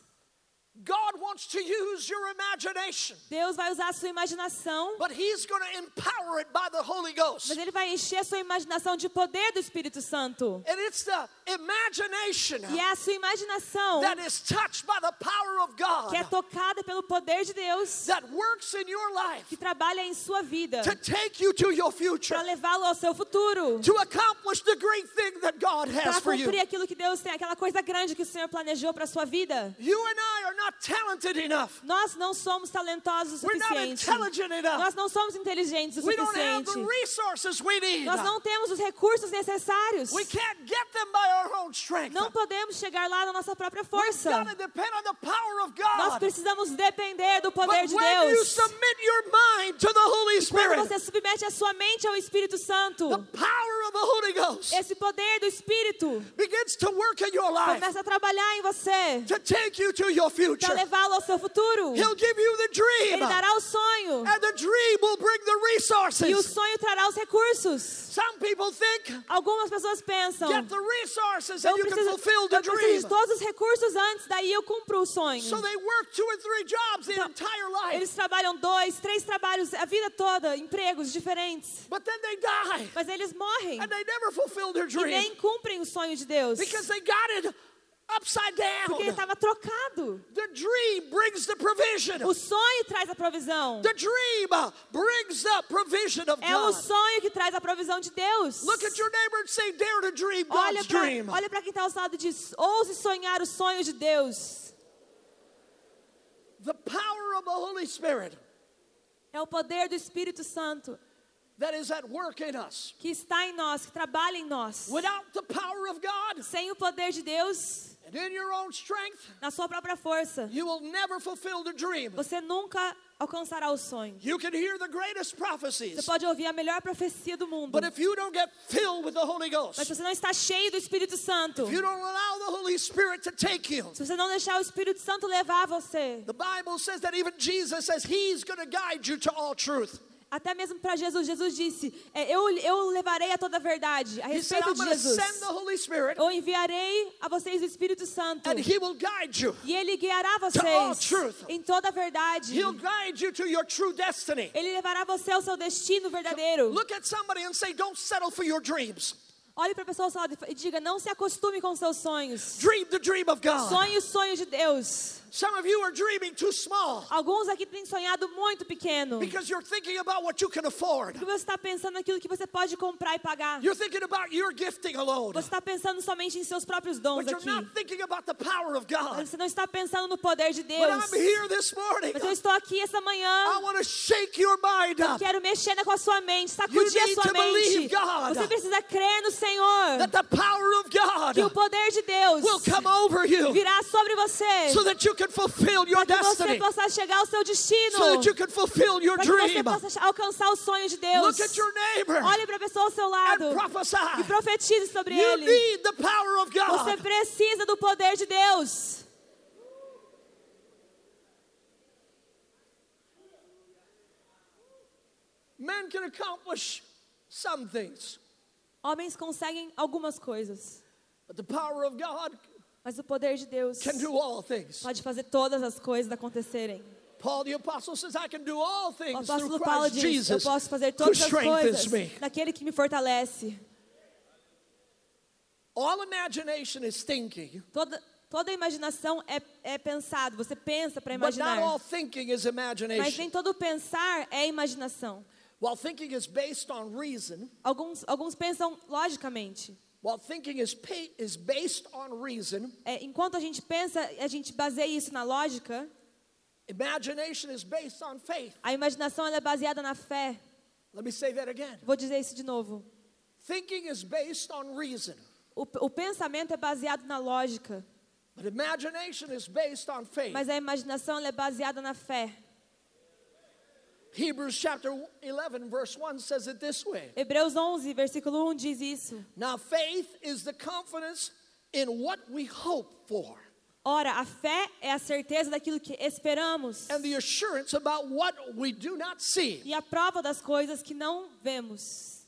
God wants to use your imagination, Deus vai usar a sua imaginação, but he's going to empower it by the Holy Ghost. mas ele vai encher a sua imaginação de poder do Espírito Santo. And it's the imagination E é a sua imaginação that is touched by the power of que é God tocada pelo poder de Deus, that works in your life que trabalha em sua vida to take you to your future, para levá-lo ao seu futuro, to accomplish the great thing that God has para for you. cumprir aquilo que Deus tem, aquela coisa grande que o Senhor planejou para sua vida. You and I are not. Nós não somos talentosos o We're not suficiente. intelligent enough. Nós não somos inteligentes o We don't have suficiente. the resources we need. Nós não temos os recursos necessários. We can't get them by our own strength. Não podemos chegar lá na nossa própria We've força. got to depend on the power of Nós precisamos depender do poder But de when you Deus. submit your mind to the Holy Quando você submete a sua mente ao Espírito Santo, the power of the Holy Ghost esse poder do Espírito begins to work in your life começa a trabalhar em você future. levá-lo ao seu futuro. He'll give you the dream, Ele dará o sonho and the dream will bring the e o E o resources. sonho trará os recursos. Some people think Algumas pessoas pensam, get the resources eu and you can preciso, fulfill the eu preciso dream. de todos os recursos antes, daí eu cumpro o sonho. So they work two or three jobs the Então, entire life. Eles trabalham dois, três trabalhos a vida toda, empregos diferentes. But then they die Mas eles morrem and they never fulfill their e dream nem cumprem o sonho de Deus. because they got it upside Porque ele down. estava trocado. The dream brings the provision. O sonho traz a provisão. The dream uh, brings the provision of É o God. sonho que traz a provisão de Deus. Look at your neighbor and say, Dare to dream Olha God's para dream. olha para quem está ao seu lado e diz: ouse sonhar o sonho de Deus. The power of the Holy Spirit É o poder do Espírito Santo that is at work in us. que está em nós, que trabalha em nós. Without the power of God Sem o poder de Deus, and in your own strength, na sua própria força, you will never fulfill the dream. você nunca alcançará o sonho. You can hear the greatest Você pode ouvir a melhor profecia do mundo, but if you don't get filled with the Holy mas Ghost, se você não está cheio do Espírito Santo, if you don't allow the Holy Spirit to take you, se você não deixar o Espírito Santo levar você, até mesmo para Jesus, Jesus disse: é, eu, eu levarei a toda a verdade a respeito de Jesus. Eu enviarei a vocês o Espírito Santo. and He will guide you. E Ele guiará vocês em toda a verdade. He'll guide you to your true destiny. Ele levará você ao seu destino verdadeiro. Look at somebody and say, Don't settle for your dreams. Olhe para a pessoa e diga: não se acostume com seus sonhos. Dream the dream of God. Sonhe o sonho de Deus. Some of you are dreaming too small Alguns aqui têm sonhado muito pequeno. because you're thinking about what you can afford. Porque você está pensando naquilo que você pode comprar e pagar. You're thinking about your gifting alone, Você está pensando somente em seus próprios dons but you're aqui. not thinking about the power of God. Mas Você não está pensando no poder de But Deus. I'm here this morning. Mas eu estou aqui essa I manhã. want to shake your mind up Quero mexer com a sua mente, sacudir a sua to believe mente. God. Você precisa crer no Senhor. that the power of Que o poder de Deus will come over you virá sobre você. Can fulfill your Para que você destiny, possa chegar ao seu destino. so that you can fulfill your Para que você possa alcançar o sonho de Deus. Look at your neighbor Olhe para a pessoa ao seu lado e profetize sobre You ele. need the power of Você God. precisa do poder de Deus. Men can accomplish some things, Homens conseguem algumas coisas, but the power of God mas o poder de Deus can do all things. pode fazer todas as coisas acontecerem. Paul the apostle says, I can do all O things through apóstolo Paulo Christ diz: Eu Jesus posso fazer todas as coisas me. naquele que me fortalece. All imagination is thinking, Toda, toda imaginação é, é pensado, você pensa para but not imaginar. all thinking is Mas imagination. nem todo pensar é imaginação. While thinking is based on reason, Alguns, alguns pensam logicamente. While thinking is, pa- is based on reason, É, enquanto a gente pensa, a gente baseia isso na lógica, imagination is based on faith. a imaginação é baseada na fé. Let me say that again. Vou dizer isso de novo. Thinking is based on reason, O, o pensamento é baseado na lógica, but imagination is based on faith. mas a imaginação é baseada na fé. Hebrews chapter 11, verse 1 says it this way Hebreus 11, versículo 1 diz isso. Now, faith is the confidence in what we hope for Ora, a fé é a certeza daquilo que esperamos and the assurance about what we do not see. e a prova das coisas que não vemos.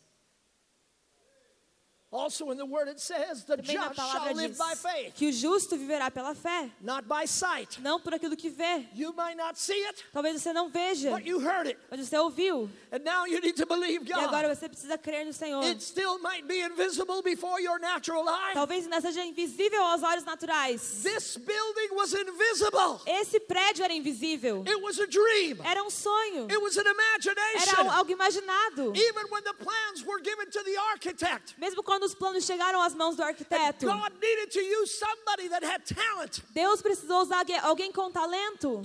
Also, in the word, it says, The Também just shall live by faith, que o justo viverá pela fé, not by sight. não por aquilo que vê. You might not see it, Talvez você não veja, but you heard it. mas você ouviu. And now you need to believe E agora God. você precisa crer no Senhor. It still might be invisible before your natural eye. Talvez ainda seja invisível aos olhos naturais. This building was invisible, Esse prédio era invisível. it was a dream, Era um sonho. it was an Era imagination. al- algo imaginado. Even when the plans were given to the architect, Mesmo quando os planos chegaram às mãos do arquiteto, Deus precisou usar alguém- com talento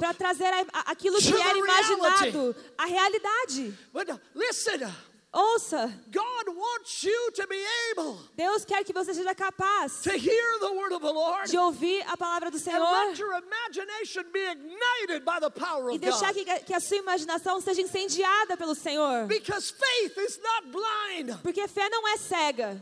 para trazer aquilo que era imaginado à realidade. But uh, listen, Ouça, God wants you to be able Deus quer que você seja capaz to hear the word of the Lord de ouvir a palavra do and Senhor let your imagination be ignited by the power e of deixar God. que, que a sua imaginação seja incendiada pelo Senhor. Because faith is not blind. Porque fé não é cega.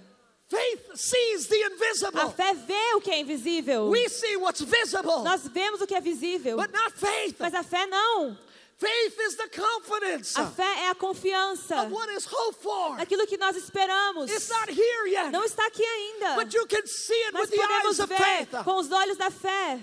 Faith sees the A invisible. fé vê o que é invisível. We see what's visible, Nós vemos o que é visível, but not faith. mas a fé não. Faith is the confidence A fé é a confiança of what is hoped for. daquilo que nós esperamos. It's not here yet, Não está aqui ainda, but you can see it mas with the eyes podemos of ver faith. com os olhos da fé.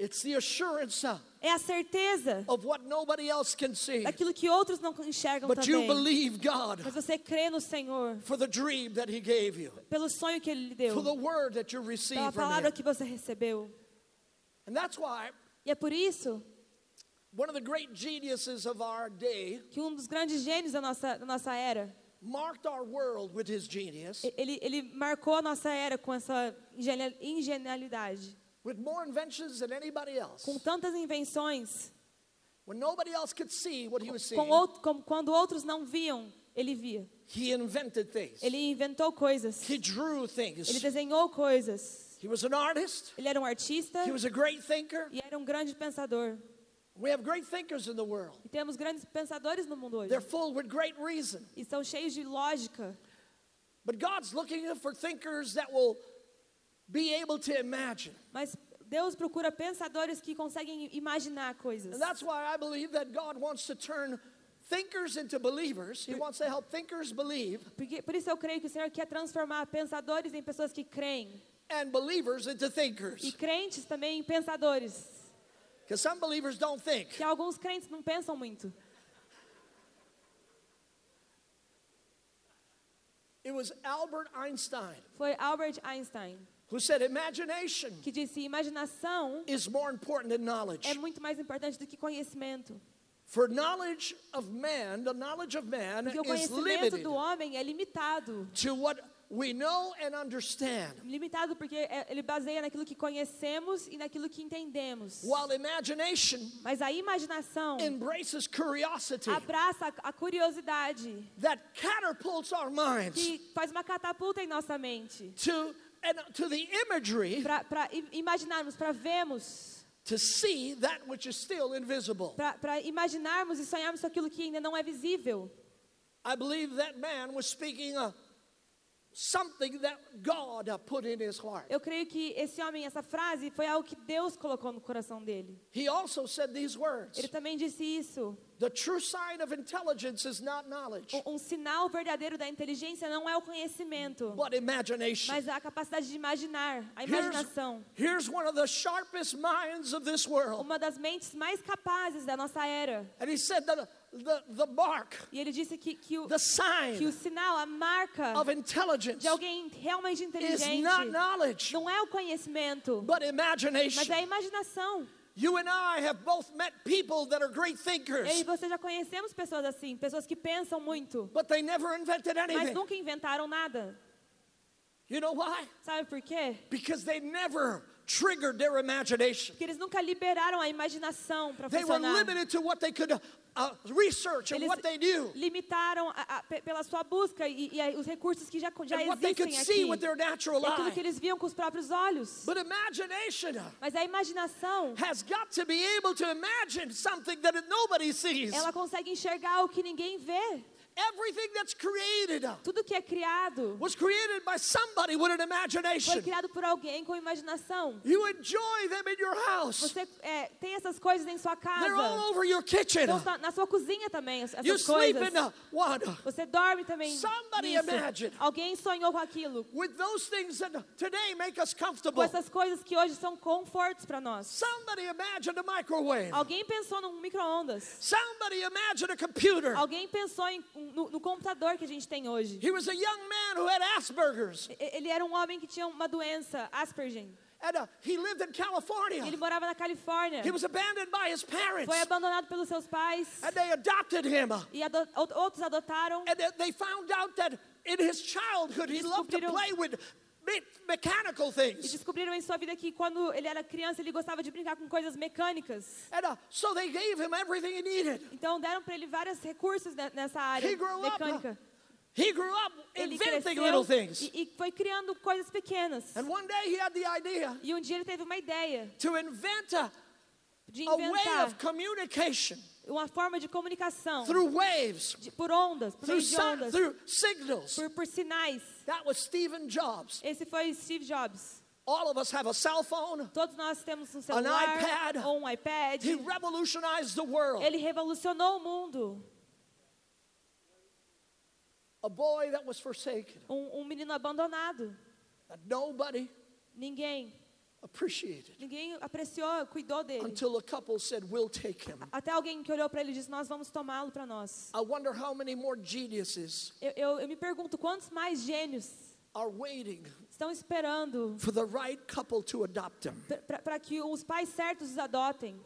It's the assurance É a certeza of what nobody else can see. daquilo que outros não enxergam But you também. believe God Mas você crê no Senhor for the dream that He gave you, pelo sonho que Ele lhe deu, for the word that you pela palavra que você recebeu. And that's why E é por isso que um dos grandes gênios da nossa, da nossa era, marked our world with his genius, ele, ele marcou a nossa era com essa ingenia- ingenialidade. with more inventions than anybody else. Com tantas invenções, When nobody else could see what he was seeing, com com, quando outros não viam, ele via. he invented things. Ele inventou coisas, He drew ele desenhou coisas. He was an artist. Ele era um artista He was a great thinker. e era um grande pensador. We have great thinkers in the world. E temos grandes pensadores no mundo hoje. They're full with great reason. E são cheios de lógica. But God's looking for thinkers that will be able to imagine. Mas Deus procura pensadores que conseguem imaginar coisas. And that's why I believe that God wants to turn thinkers into believers. He wants to help thinkers believe Porque, por isso eu creio que o Senhor quer transformar pensadores em pessoas que creem. and believers into E thinkers. crentes também em pensadores. Because some believers don't think. Que alguns crentes não pensam muito. It was Albert Einstein Foi Albert Einstein who said imagination que disse: imaginação is more important than knowledge. é muito mais importante do que conhecimento. For knowledge of man, the knowledge of man Porque o is conhecimento limited do homem é limitado. to what we know and understand. Limitado porque é- ele baseia naquilo que conhecemos e naquilo que entendemos. While imagination Mas a imaginação embraces curiosity abraça a- a curiosidade that catapults our minds que faz uma catapulta em nossa mente to and to the imagery para imaginarmos, para vermos, to see that which is still invisible. para imaginarmos e sonharmos aquilo que ainda não é visível. I believe that man was speaking uh, Eu creio que esse homem, essa frase, foi algo que Deus colocou no coração dele. He also said these words Ele também disse isso. The true sign of intelligence is not knowledge, Um, sinal verdadeiro da inteligência não é o conhecimento, but imagination. mas a capacidade de imaginar, a imaginação. here's one of the sharpest minds of this world. Uma das mentes mais capazes da nossa era. And he said that the, the mark, E ele disse que, que, o, the que o sign sinal, a marca of intelligence de alguém realmente is inteligente not knowledge, não é o conhecimento, but mas imagination. é a imaginação. You and I have both met people that are great Eu e thinkers, você já conhecemos pessoas assim, pessoas que pensam muito, but they never invented mas anything. nunca inventaram nada. You know why? Sabe por quê? Because they never triggered their imagination. Porque eles nunca liberaram a imaginação para They were funcionar. limited to what they could uh, research and Eles what they knew limitaram a- a- pe- pela sua busca e, e os recursos que já, já and existem aqui. natural E aquilo que eles viam com os próprios olhos. But imagination uh, Mas a imaginação, has got to be able to imagine something that nobody sees. ela consegue enxergar o que ninguém vê. Everything that's created uh, Tudo que é criado was created by somebody with an foi imagination. criado por alguém com imaginação. You enjoy them in your house. Você é, tem essas coisas em sua They're all casa. over your kitchen. Estão na, sua cozinha também, es- You essas sleep coisas. in Você dorme também Somebody nisso. Alguém sonhou com aquilo. with those things that today make us Com comfortable. essas coisas que hoje são confortos para nós. Somebody imagined a microwave. Alguém pensou num micro-ondas. Somebody imagined a computer. Alguém pensou em- no, no computador que a gente tem hoje. He was a young man who had Asperger's, Ele era um homem que tinha uma doença, Asperger. and uh, he lived in California. ele morava na Califórnia. He was abandoned by his parents, Foi abandonado pelos seus pais. and they adopted him. E ado- out- outros adotaram. And they- found out that in his childhood he loved to play with me- mechanical E things. descobriram em sua vida que quando ele era criança ele gostava de brincar com coisas mecânicas. And uh, so they gave him everything he needed. Então deram para ele vários recursos ne- nessa área He grew up, mecânica. He grew up Ele inventing little things. e, e foi criando coisas pequenas. And one day he had the idea E um dia ele teve uma ideia to invent a, de a way inventar of communication uma forma de comunicação through waves, de- por ondas, por through, si- ondas, through signals. por, por sinais. That was Stephen Jobs. Esse foi Steve Jobs. All of us have a cell phone. Todos nós temos um celular iPad. ou um iPad. He revolutionized the world. Ele revolucionou o mundo. A boy that was forsaken, Um, um menino abandonado. that nobody Ninguém, appreciated ninguém apreciou, cuidou dele. until a couple said, We'll take him. Até alguém que olhou para ele disse: Nós vamos tomá-lo para nós. I wonder how many more geniuses Eu, eu, eu me pergunto quantos mais gênios are waiting estão esperando for the right couple to adopt him, para que os pais certos os adotem.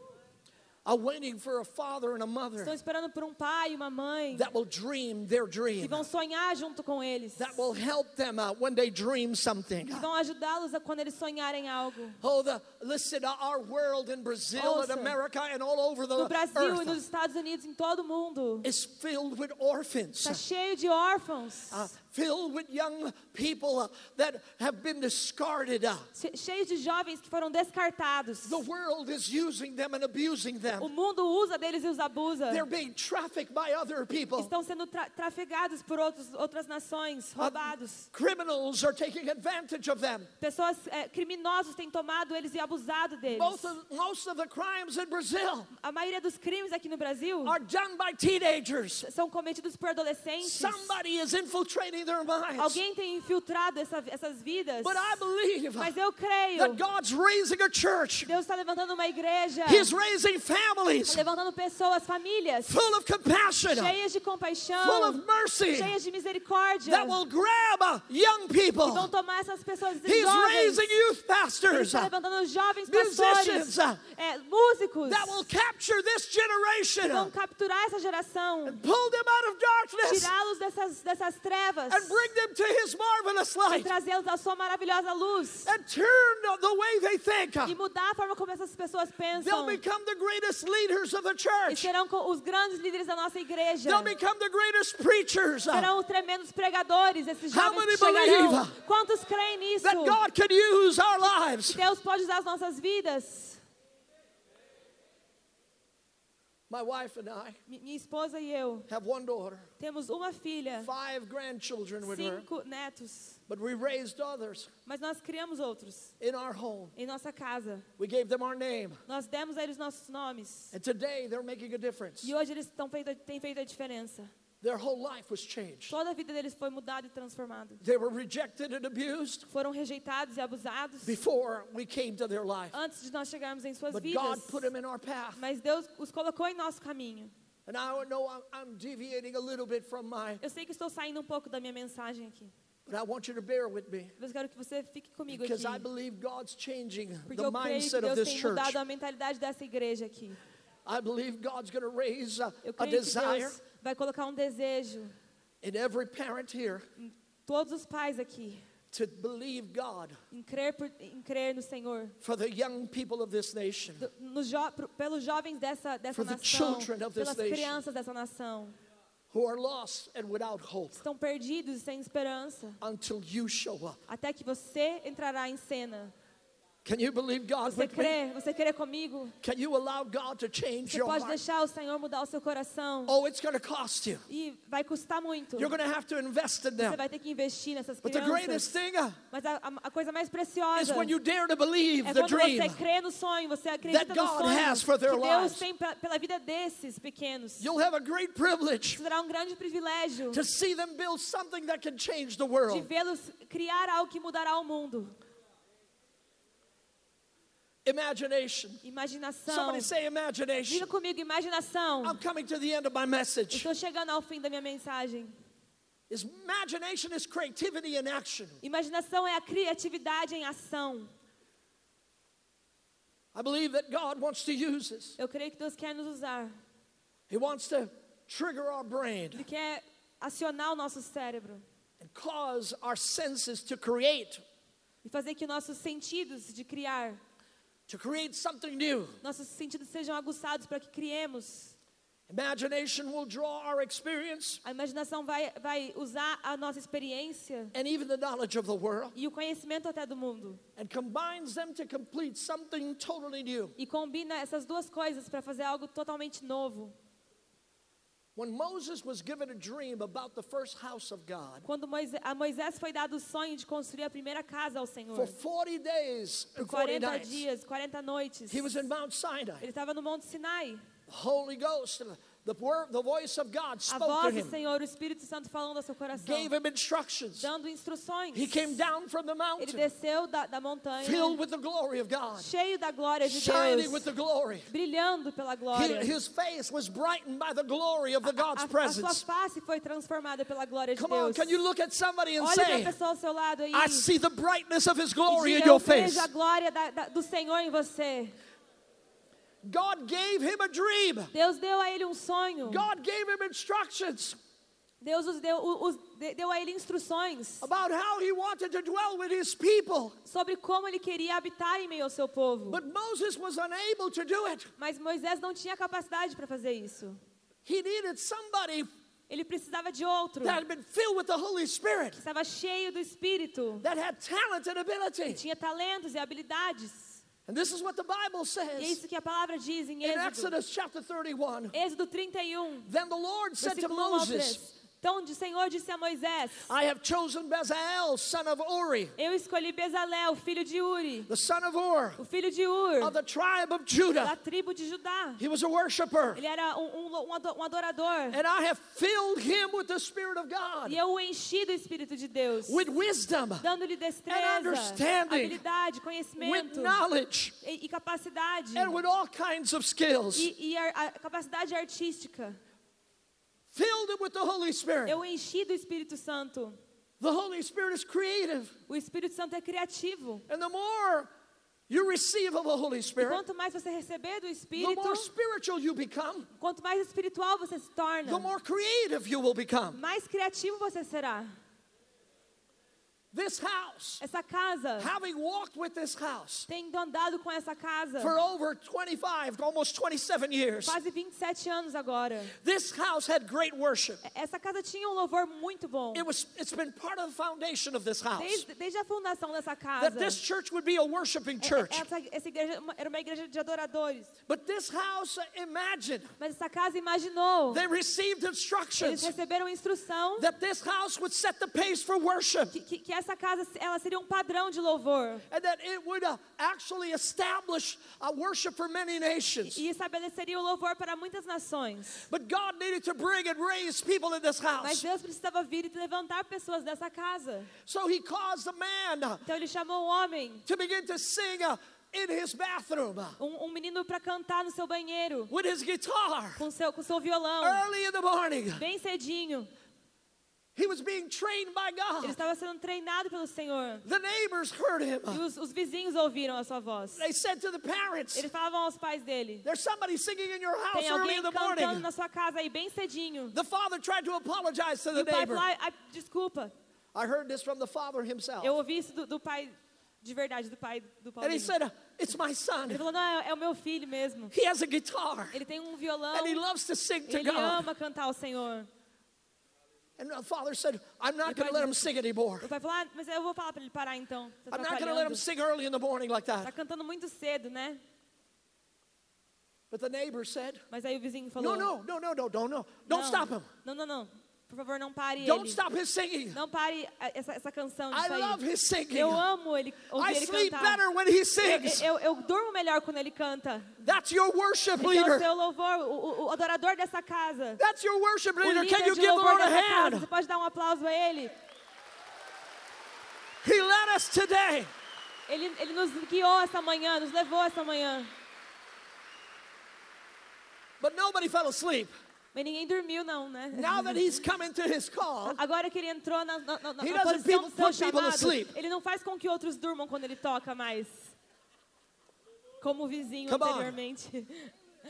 Estão esperando por um pai e uma mãe that will dream their que vão sonhar junto com eles. that will help them out when they dream something. Que vão ajudá-los a quando eles sonharem algo. Oh, the listen, our world in Brazil and. America and all over the No Brasil e nos Estados Unidos, em todo o mundo, is filled with orphans. está cheio de órfãos, uh, filled with young people uh, that have been discarded. uh. che- cheio de jovens que foram descartados. the world is using them and abusing O them. mundo usa deles e os abusa. They're being trafficked by other people. Estão sendo tra trafegados por outros, outras nações, Uh, roubados. criminals are taking advantage of them. Pessoas eh, criminosos têm tomado eles e abusado deles. Most of, most of the crimes in Brazil A maioria dos crimes aqui no Brasil are done by teenagers. são cometidos por adolescentes. Somebody is infiltrating their minds. Alguém tem infiltrado essa- essas vidas. But I believe Mas eu creio. that God's raising a church. Deus está levantando uma igreja. He's raising families Está levantando pessoas, famílias, full of compassion, cheias de full compaixão, of mercy, cheias de misericórdia. that will grab uh, young que vão people. tomar essas pessoas He's jovens. raising youth Ele pastors está uh, levantando jovens pastores, uh, é, músicos, that will capture this que generation, vão uh, capturar essa geração, pull them out of darkness, tirá-los dessas, dessas trevas and bring them to His marvelous e light, trazê-los à sua maravilhosa luz and turn the way they think. e mudar a forma como essas pessoas They'll pensam become the greatest leaders of the e church. serão co- os grandes líderes da nossa igreja. They'll become the greatest preachers. uh, Serão os tremendos pregadores, esses How jovens many que chegarão. believe Quantos creem nisso? That God can use our lives. Deus pode usar as nossas vidas. My wife and I Mi- Minha esposa e eu have one daughter, temos uma filha, five grandchildren with her, cinco netos, but we raised others mas nós criamos outros in our home. em nossa casa. We gave them our name. Nós demos a eles nossos nomes. And today they're making a difference. E hoje eles feito, têm feito a diferença. Their whole life was changed. Toda a vida deles foi mudada e transformada. They were rejected and abused Foram rejeitados e abusados before we came to their life. antes de nós chegarmos em suas But vidas. God put them in our path. Mas Deus os colocou em nosso caminho. And I know I'm- deviating a little bit from my, Eu sei que estou saindo um pouco da minha mensagem aqui. but I want you to bear with me Mas eu quero que você fique comigo because I aqui. believe God's changing Porque the eu creio que mindset of Deus this tem church. mudado a mentalidade dessa igreja aqui. I believe God's going to raise a, Eu a que desire Deus vai colocar um desejo in every parent here em todos os pais aqui to believe God em crer, por, em crer no Senhor. for the young people of this nation. Do- no jo, pelos jovens dessa, dessa nação, children of this pelas nation. crianças dessa nação. who are lost and without hope Estão perdidos e sem esperança. until you show up. Até que você entrará em cena. Can you believe God Você with me? crê? Você crê comigo? Can you allow God to change Você your pode heart? deixar o Senhor mudar o seu coração. Oh, it's going to cost you. E vai custar muito. You're going to have to invest in Você them. vai ter que investir nessas But the greatest crianças. thing uh, Mas a, a- coisa mais is preciosa when you dare to believe é the quando dream. você crê no sonho, você acredita that no God sonho has for their que Deus lives. tem pra- pela vida desses pequenos. You'll have a great privilege Será um grande privilégio to see them build something that can change the de world. vê-los criar algo que mudará o mundo. Imagination. Imaginação. Somebody say imagination. Diga comigo, imaginação. I'm coming to the end of my message. Estou chegando ao fim da minha mensagem. Imagination is creativity in action. Imaginação é a criatividade em ação. I believe that God wants to use us. Eu creio que Deus quer nos usar. He wants to trigger our brain Ele quer acionar o nosso cérebro and cause our senses to create, e fazer que nossos sentidos de criar, to create something new. nossos sentidos sejam aguçados para que criemos. Imagination will draw our experience A imaginação vai, vai usar a nossa experiência and even the knowledge of the world e o conhecimento até do mundo and combines them to complete something totally new. e combina essas duas coisas para fazer algo totalmente novo. Quando a Moisés foi dado o sonho de construir a primeira casa ao Senhor. for 40 days Por and 40 40 nights, dias, 40 noites. he was in Mount Sinai. Ele estava no Monte Sinai. Holy Ghost, the, word, the voice of God A spoke to voz do Senhor, o Espírito Santo falando ao seu coração. gave him instructions. Dando instruções. He came down from the Ele mountain, desceu da, da montanha. filled with the glory of God, cheio da glória de shining Deus. with the glory. Brilhando pela glória. his face was brightened by the glory of the A, a sua face foi transformada pela glória de Come on, Deus. can you look at somebody and Olhe para a pessoa ao seu lado aí. I see the brightness of His e glory in diga, your eu vejo face? a glória da- da- do Senhor em você. God gave him a dream. Deus deu a ele um sonho. God gave him instructions Deus os deu, os- de- deu a ele instruções about how he wanted to dwell with his people. sobre como ele queria habitar em meio ao seu povo. But Moses was unable to do it. Mas Moisés não tinha capacidade para fazer isso. He needed somebody Ele precisava de outro. that had been filled with the Holy Spirit, que Estava cheio do Espírito. that had talent and ability. Tinha talentos e habilidades. And this is what the Bible E é says isso que a palavra diz em in Exodus chapter 31. Êxodo 31, um, Then the Lord said to versículo 1 ao Moses, 3. Então o Senhor disse a Moisés: I have chosen Bezalel, son of Uri, Eu escolhi Bezalel, filho de Uri, the son of Ur, o filho de Ur, of the tribe of da Judah. tribo de Judá. He was a worshiper. Ele era um, um, um ado- adorador. And I have filled him with the Spirit of God, E eu o enchi do Espírito de Deus, with wisdom, dando-lhe destreza, understanding, habilidade, with conhecimento knowledge, e, e capacidade. and with all kinds of skills. E, e ar- a capacidade artística. Filled with the Holy Spirit. Eu enchi do Espírito Santo. The Holy Spirit is creative. O Espírito Santo é criativo. And the more you receive of the Holy E Spirit, quanto mais você receber do the Espírito, more spiritual you become, quanto mais espiritual você se torna, the more creative you will become. mais criativo você será. This house, Essa casa, having walked with this house tendo andado com essa casa for over 25, almost 27 years, quase 27 anos agora. this house had great worship. Essa casa tinha um louvor muito bom. It was, it's been part of the foundation of this house. Desde, desde a fundação dessa casa. That this church would be a worshiping church. Essa, essa igreja era uma igreja de adoradores. But this house, imagine, Mas essa casa imaginou. they received Eles instructions receberam instrução that this house would set the pace for worship que, que, que essa casa ela seria um padrão de louvor. and that it would uh, actually establish a worship for many nations. E estabeleceria o louvor para muitas nações. But God needed to bring and raise people in this Mas house. Deus precisava vir e levantar pessoas dessa casa. So he caused a man uh, Então ele chamou um homem, to begin to sing uh, in his bathroom um, um menino para cantar no seu banheiro, with his guitar com seu, com seu violão, early in the morning. bem cedinho. He was being trained by Ele God. estava sendo treinado pelo Senhor. The neighbors heard him. E os, os vizinhos ouviram a sua voz. They said to the parents, Eles falavam aos pais dele: There's somebody singing in your house Tem early alguém in the cantando morning. na sua casa aí bem cedinho. The father tried to apologize to E the o pai neighbor. falou: "Ai, ai, desculpa. I heard this from the father himself. Eu ouvi isso do, do pai, de verdade, do pai do And he said, It's my son. Ele falou: Não, é, é o meu filho mesmo. He has a guitar Ele tem um violão. and he loves to sing to Ele God. ama cantar ao Senhor. And the father said, I'm not going to let him sing anymore. O pai falou: ah, Mas eu vou falar para ele parar então. Tá I'm not going to let him sing early in the morning like Tá that. cantando muito cedo, né? But the neighbor said, Mas aí o vizinho No, falou: no, no, no, no, don't, no. Don't "Não, stop him. Não, não, não. Por favor, não pare Don't ele. stop his singing. Não pare a- essa, essa canção de I sair. love his singing. Eu amo ele, ouvir I ele sleep cantar. better when he Eu, sings. eu, eu durmo melhor quando ele canta. That's your worship Esse é o leader. seu louvor, o, o- adorador dessa casa. That's your worship O leader. líder Can you give the Lord a dessa casa. Você hand? pode dar um aplauso a ele? He led us today. Ele, ele nos guiou essa manhã, nos levou essa manhã. But nobody fell asleep. Mas ninguém dormiu não, né? Now that he's come into his call, Agora que ele entrou na, na, na, na posição do seu chamado, ele não faz com que outros durmam quando ele toca mais. Como o vizinho Come on.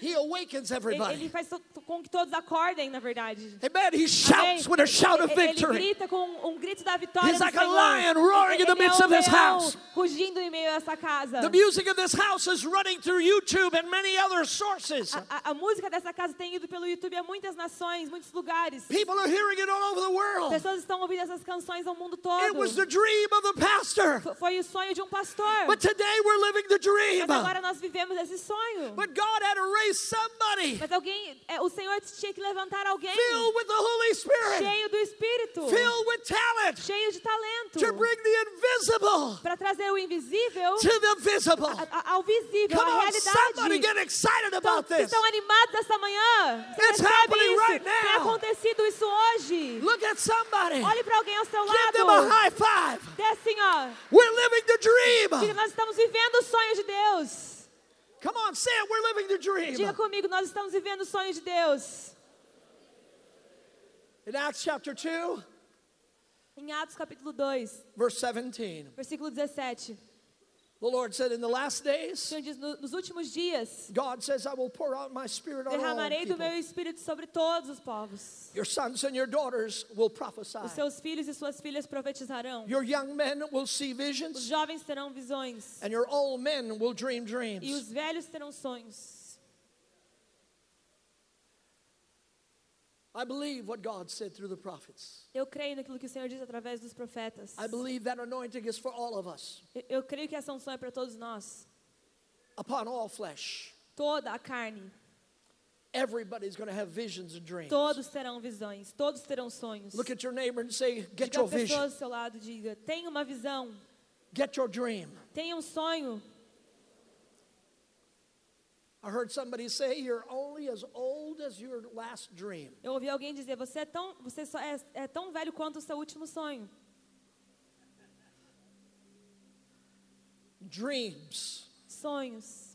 He awakens everybody. ele faz com que todos acordem, na verdade. Amen. He Amém? shouts with a shout of Ele- Ele victory. grita com um, grito da vitória He's like a lion roaring in the é midst of this house. rugindo em meio a essa casa. The music of this house is running through YouTube and many other sources. A, a- a música dessa casa tem ido pelo YouTube a muitas nações, muitos lugares. People are hearing it all over the world. Pessoas estão ouvindo essas canções ao mundo todo. It was the dream of the pastor. Foi o sonho de um pastor. But today we're living the dream. Mas agora nós vivemos esse sonho. But God had to raise somebody Mas alguém, é, o Senhor tinha que levantar alguém filled with the Holy Spirit, cheio do Espírito, filled with talent cheio de talento, to bring the invisible para trazer o invisível to the visible. a- a- ao visível, Come à on, somebody realidade. get excited Então, about vocês this. estão animados essa manhã? Você It's happening isso? right Tem now. acontecido isso hoje. Look at somebody. Olhe para alguém ao seu Give them a lado. high five. Dê assim, ó. We're living the Diga, dream. nós estamos vivendo o sonho de Deus. Come on, say it. We're living the Diga dream. comigo, nós estamos vivendo o sonho de Deus. In Acts chapter 2, Em Atos capítulo 2, verse 17, versículo 17. The Lord said, In the last days, diz, nos últimos dias, God says, I will pour out my spirit on all derramarei do people. meu espírito sobre todos os povos. Your sons and your daughters will prophesy. Os seus filhos e suas filhas profetizarão. Your young men will see Os visions, jovens terão visões. and your old men will dream E dreams. os velhos terão sonhos. I believe what God said through the prophets. Eu creio naquilo que o Senhor diz através dos profetas. I believe that anointing is for all of us, Eu, creio que essa unção é para todos nós. upon all flesh. Toda a carne. Everybody's going to have visions and dreams. Todos terão visões. Todos terão sonhos. Look at your neighbor and say, Get Diga your a pessoa vision, ao seu lado, diga, tenha uma visão, get your dream. tenha um sonho. I heard somebody say, You're only as old as your last dream. Eu ouvi alguém dizer, você é tão, você só é, é tão velho quanto o seu último sonho. Dreams Sonhos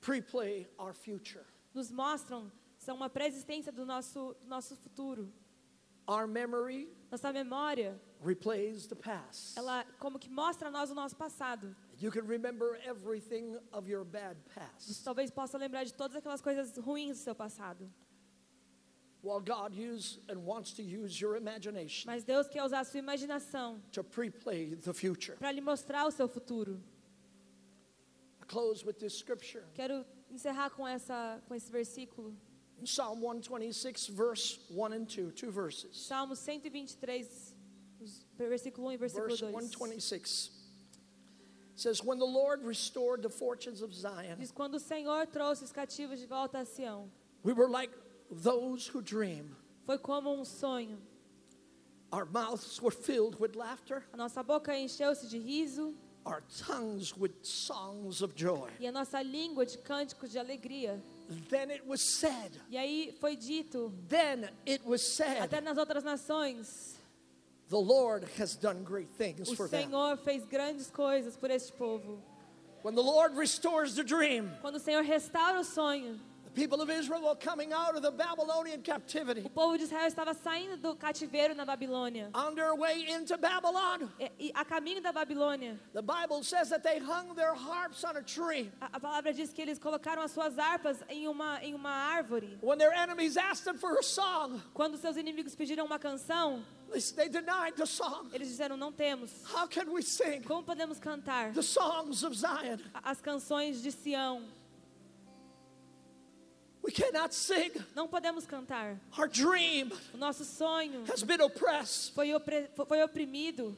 pre play our future. nos mostram, são uma pré-existência do nosso, do nosso futuro. Our memory Nossa memória, replays the past. ela como que mostra a nós o nosso passado. You can remember everything of your bad past. talvez possa lembrar de todas aquelas coisas ruins do seu passado. While God use and wants to use your imagination Mas Deus quer usar a sua imaginação to pre-play the future. para lhe mostrar o seu futuro. I close with this scripture. Quero encerrar com essa com esse versículo. Psalm 126, verse 1 and 2, two verses. Salmo 123, os- versículo 1 e versículo Verse 2. 126 says, When the Lord restored the fortunes of Zion, Diz: Quando o Senhor trouxe os cativos de volta a Sião, we were like those who dream. foi como um sonho. Our mouths were filled with laughter, A nossa boca encheu-se de riso our tongues with songs of joy. e a nossa língua de cânticos de alegria. Then it was said, E aí foi dito, then it was até said, nas outras nações, the Lord has done great things o for them. Senhor fez grandes coisas por este povo. When the Lord restores the dream, Quando o Senhor restaura o sonho, the people of Israel were coming out of the Babylonian captivity o povo de Israel estava saindo do cativeiro na Babilônia. on their way into Babylon. E, a caminho da Babilônia, The Bible says that they hung their harps on a tree. a, palavra diz que eles colocaram as suas harpas em uma, em uma árvore. When their enemies asked them for a song, Quando seus inimigos pediram uma canção, they, denied the song. eles disseram: Não temos. How can we sing Como podemos cantar the songs of Zion? as canções de Sião? We cannot sing. Não podemos cantar. Our dream O nosso sonho has been oppressed. foi, opre- foi oprimido.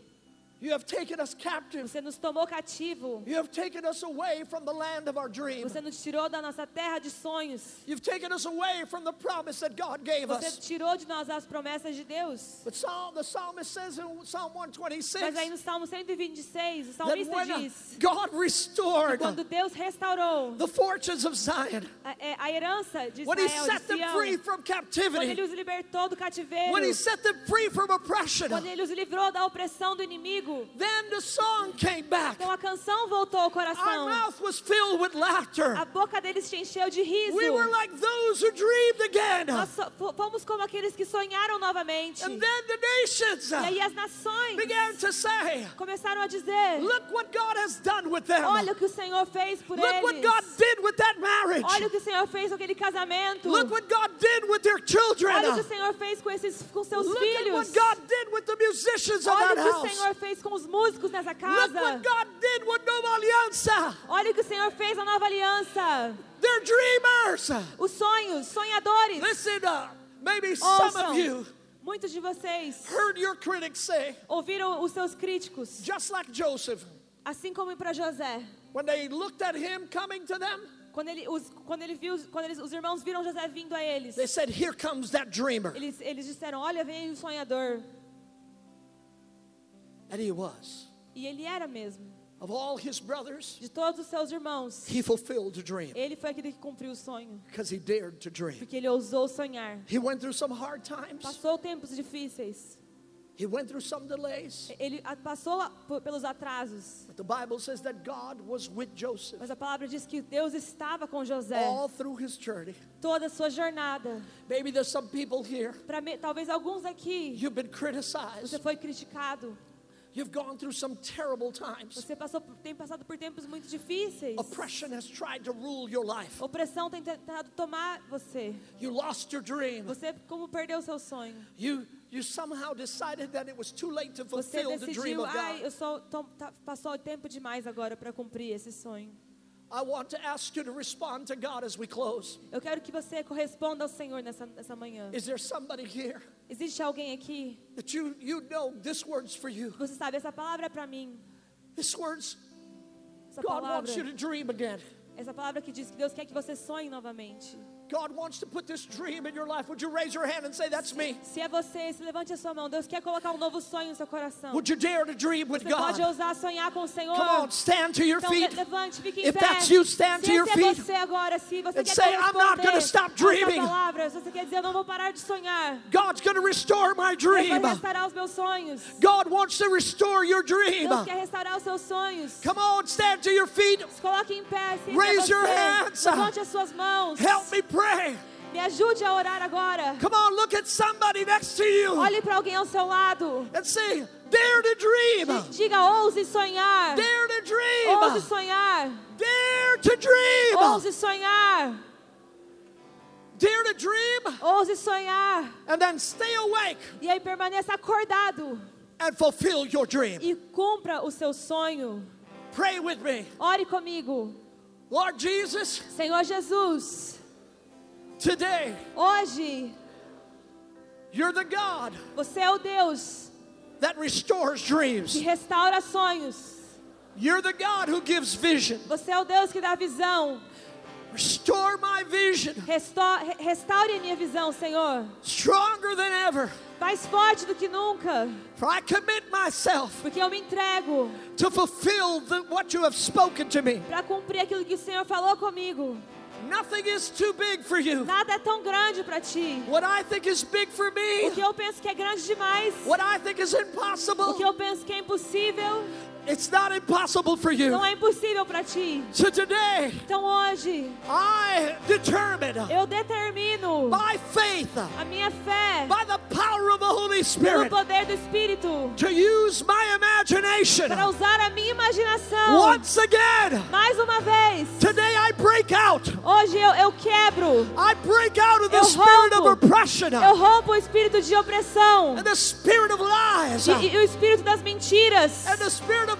Você nos tomou cativo. You have taken us away from the land of our dream. Você nos tirou da nossa terra de sonhos. You've taken us away from the promise that God gave Você us. tirou de nós as promessas de Deus. But Psalm, the psalmist says in Psalm Mas 126 aí no Salmo 126, o salmista diz: God restored Quando Deus restaurou the fortunes of Zion, a, é, a herança de when He Israel, de set them Sião, free from quando Ele os libertou do cativeiro, when He set them free from oppression, quando Ele os livrou da opressão do inimigo, then the song came back. então a canção voltou ao Our coração. mouth was filled with laughter. A boca deles se encheu de riso. We were like those who dreamed again. Nós fomos como aqueles que sonharam novamente. And then the nations E aí as nações began to say, começaram a dizer: Look what God has done with them. Olha o que o Senhor fez por Look what eles. God did with that marriage. Olha o que o Senhor fez com aquele casamento. Look what God did with their children. Olha o que o Senhor fez com esses com seus Look at filhos. what God did with the musicians Olha o que o. Senhor fez com os músicos nessa casa. Olha o que o Senhor fez na nova aliança. They're dreamers. Os sonhos, sonhadores. Listen, uh, maybe some of you Muitos de vocês heard your critics say, ouviram os seus críticos, just like Joseph, assim como para José. when they looked at him coming to them, Quando ele, os, quando ele viu, quando eles, os irmãos viram José vindo a eles, they said, Here comes that dreamer. eles, eles disseram: Olha, vem o sonhador. And he was. E ele era mesmo. Of all his brothers, De todos os seus irmãos, he fulfilled the dream ele foi aquele que cumpriu o sonho, because he dared to dream. porque ele ousou sonhar. He went through some hard times, Passou tempos difíceis. he went through some delays. Ele passou pelos atrasos. But the Bible says that God was with Joseph Mas a palavra diz que Deus estava com José all through his journey. toda a sua jornada. Maybe there's some people here, Pra talvez alguns aqui you've been criticized, você foi criticado. You've gone through some terrible times. Você passou, tem passado por tempos muito difíceis. Oppression has tried to rule your life. Opressão tem tentado tomar você. You lost your dream. Você como perdeu seu sonho. You you somehow decided that it was too late to Você fulfill the dream decidiu, of ai, God. eu sou, tô- tá- passou tempo demais agora para cumprir esse sonho. I want to ask you to respond to God as we close. Eu quero que você corresponda ao Senhor nessa, nessa manhã. Is there somebody here Existe alguém aqui? that you you know this word's for you? Você sabe, essa palavra é para mim. This word's Essa God palavra, wants you to dream again. essa palavra que diz que Deus quer que você sonhe novamente. God wants to put this dream in your life. Would you raise your hand and say, That's me? Se é você, se levante a sua mão. Deus quer colocar um novo sonho no seu coração. Would you dare to dream with Você pode God? ousar sonhar com o Senhor. Come on, stand to your Então feet. le- levante, fique em If pé. that's you, stand se to your feet é você agora, se você and quer say, "I'm not gonna stop dreaming." palavra, se você quer dizer, eu não vou parar de sonhar. God's going to restore my dream. Deus vai restaurar os meus sonhos. God wants to restore your dream. Deus quer restaurar os seus sonhos. Come on, stand to your feet. Se coloque em pé, se Raise é your hands. Levante as suas mãos. Help me pray. Me ajude a orar agora. Come on, look at somebody next to you Olhe para alguém ao seu lado. and say, Dare to dream. Diga, ouse sonhar. Dare to Ouse dream. sonhar. Dare to dream. Ouse sonhar. Dare to dream. Ouse sonhar. And then stay awake E aí permaneça acordado. and fulfill your dream. E cumpra o seu sonho. Pray with me. Ore comigo. Lord Jesus, Senhor Jesus, today hoje you're the God você é o Deus that restores dreams. que restaura sonhos. You're the God who gives vision. Você é o Deus que dá visão. Restore my vision Resto- re- restaure a minha visão, Senhor. stronger than ever. Mais forte do que nunca. For I commit myself Porque eu me entrego to fulfill the, what you have spoken to me. para cumprir aquilo que o Senhor falou comigo. Nothing is too big for you. Nada é tão grande para ti. What I think is big for me, O que eu penso que é grande demais. what I think is O impossible, que eu penso que é impossível. It's not impossible for you. Não é impossível para ti. So today, Então hoje, I determine eu determino by faith, a minha fé by the power of the Holy pelo Spirit, poder do Espírito to use my imagination para usar a minha imaginação. once again. Mais uma vez. Today I break out. Hoje eu, eu quebro. I break out of the Eu spirit of rompo. oppression Eu rompo o espírito de opressão. and the spirit of lies E, e o espírito das mentiras. and the spirit of.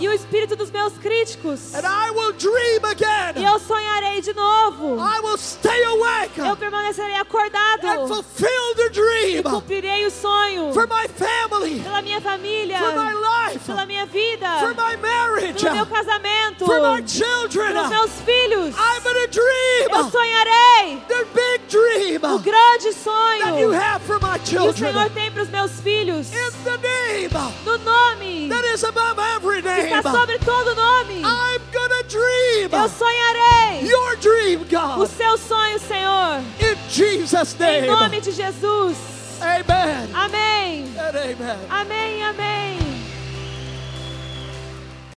E o espírito dos meus críticos. And I will dream E again. eu sonharei de novo. I will stay awake Eu permanecerei acordado. fulfill the dream E cumprirei o sonho. for my family, Pela minha família. for my life, Pela minha vida. for my marriage, Pelo meu casamento. for my children. Pelos meus filhos. Eu dream sonharei. the big dream O grande that you sonho have for my que o Senhor tem para os meus filhos. In the name No nome that is above every que name, está sobre todo nome. Eu sonharei your dream, o seu sonho, Senhor. In Jesus' Em nome de Jesus. Amen Amém. amen. Amém, amém.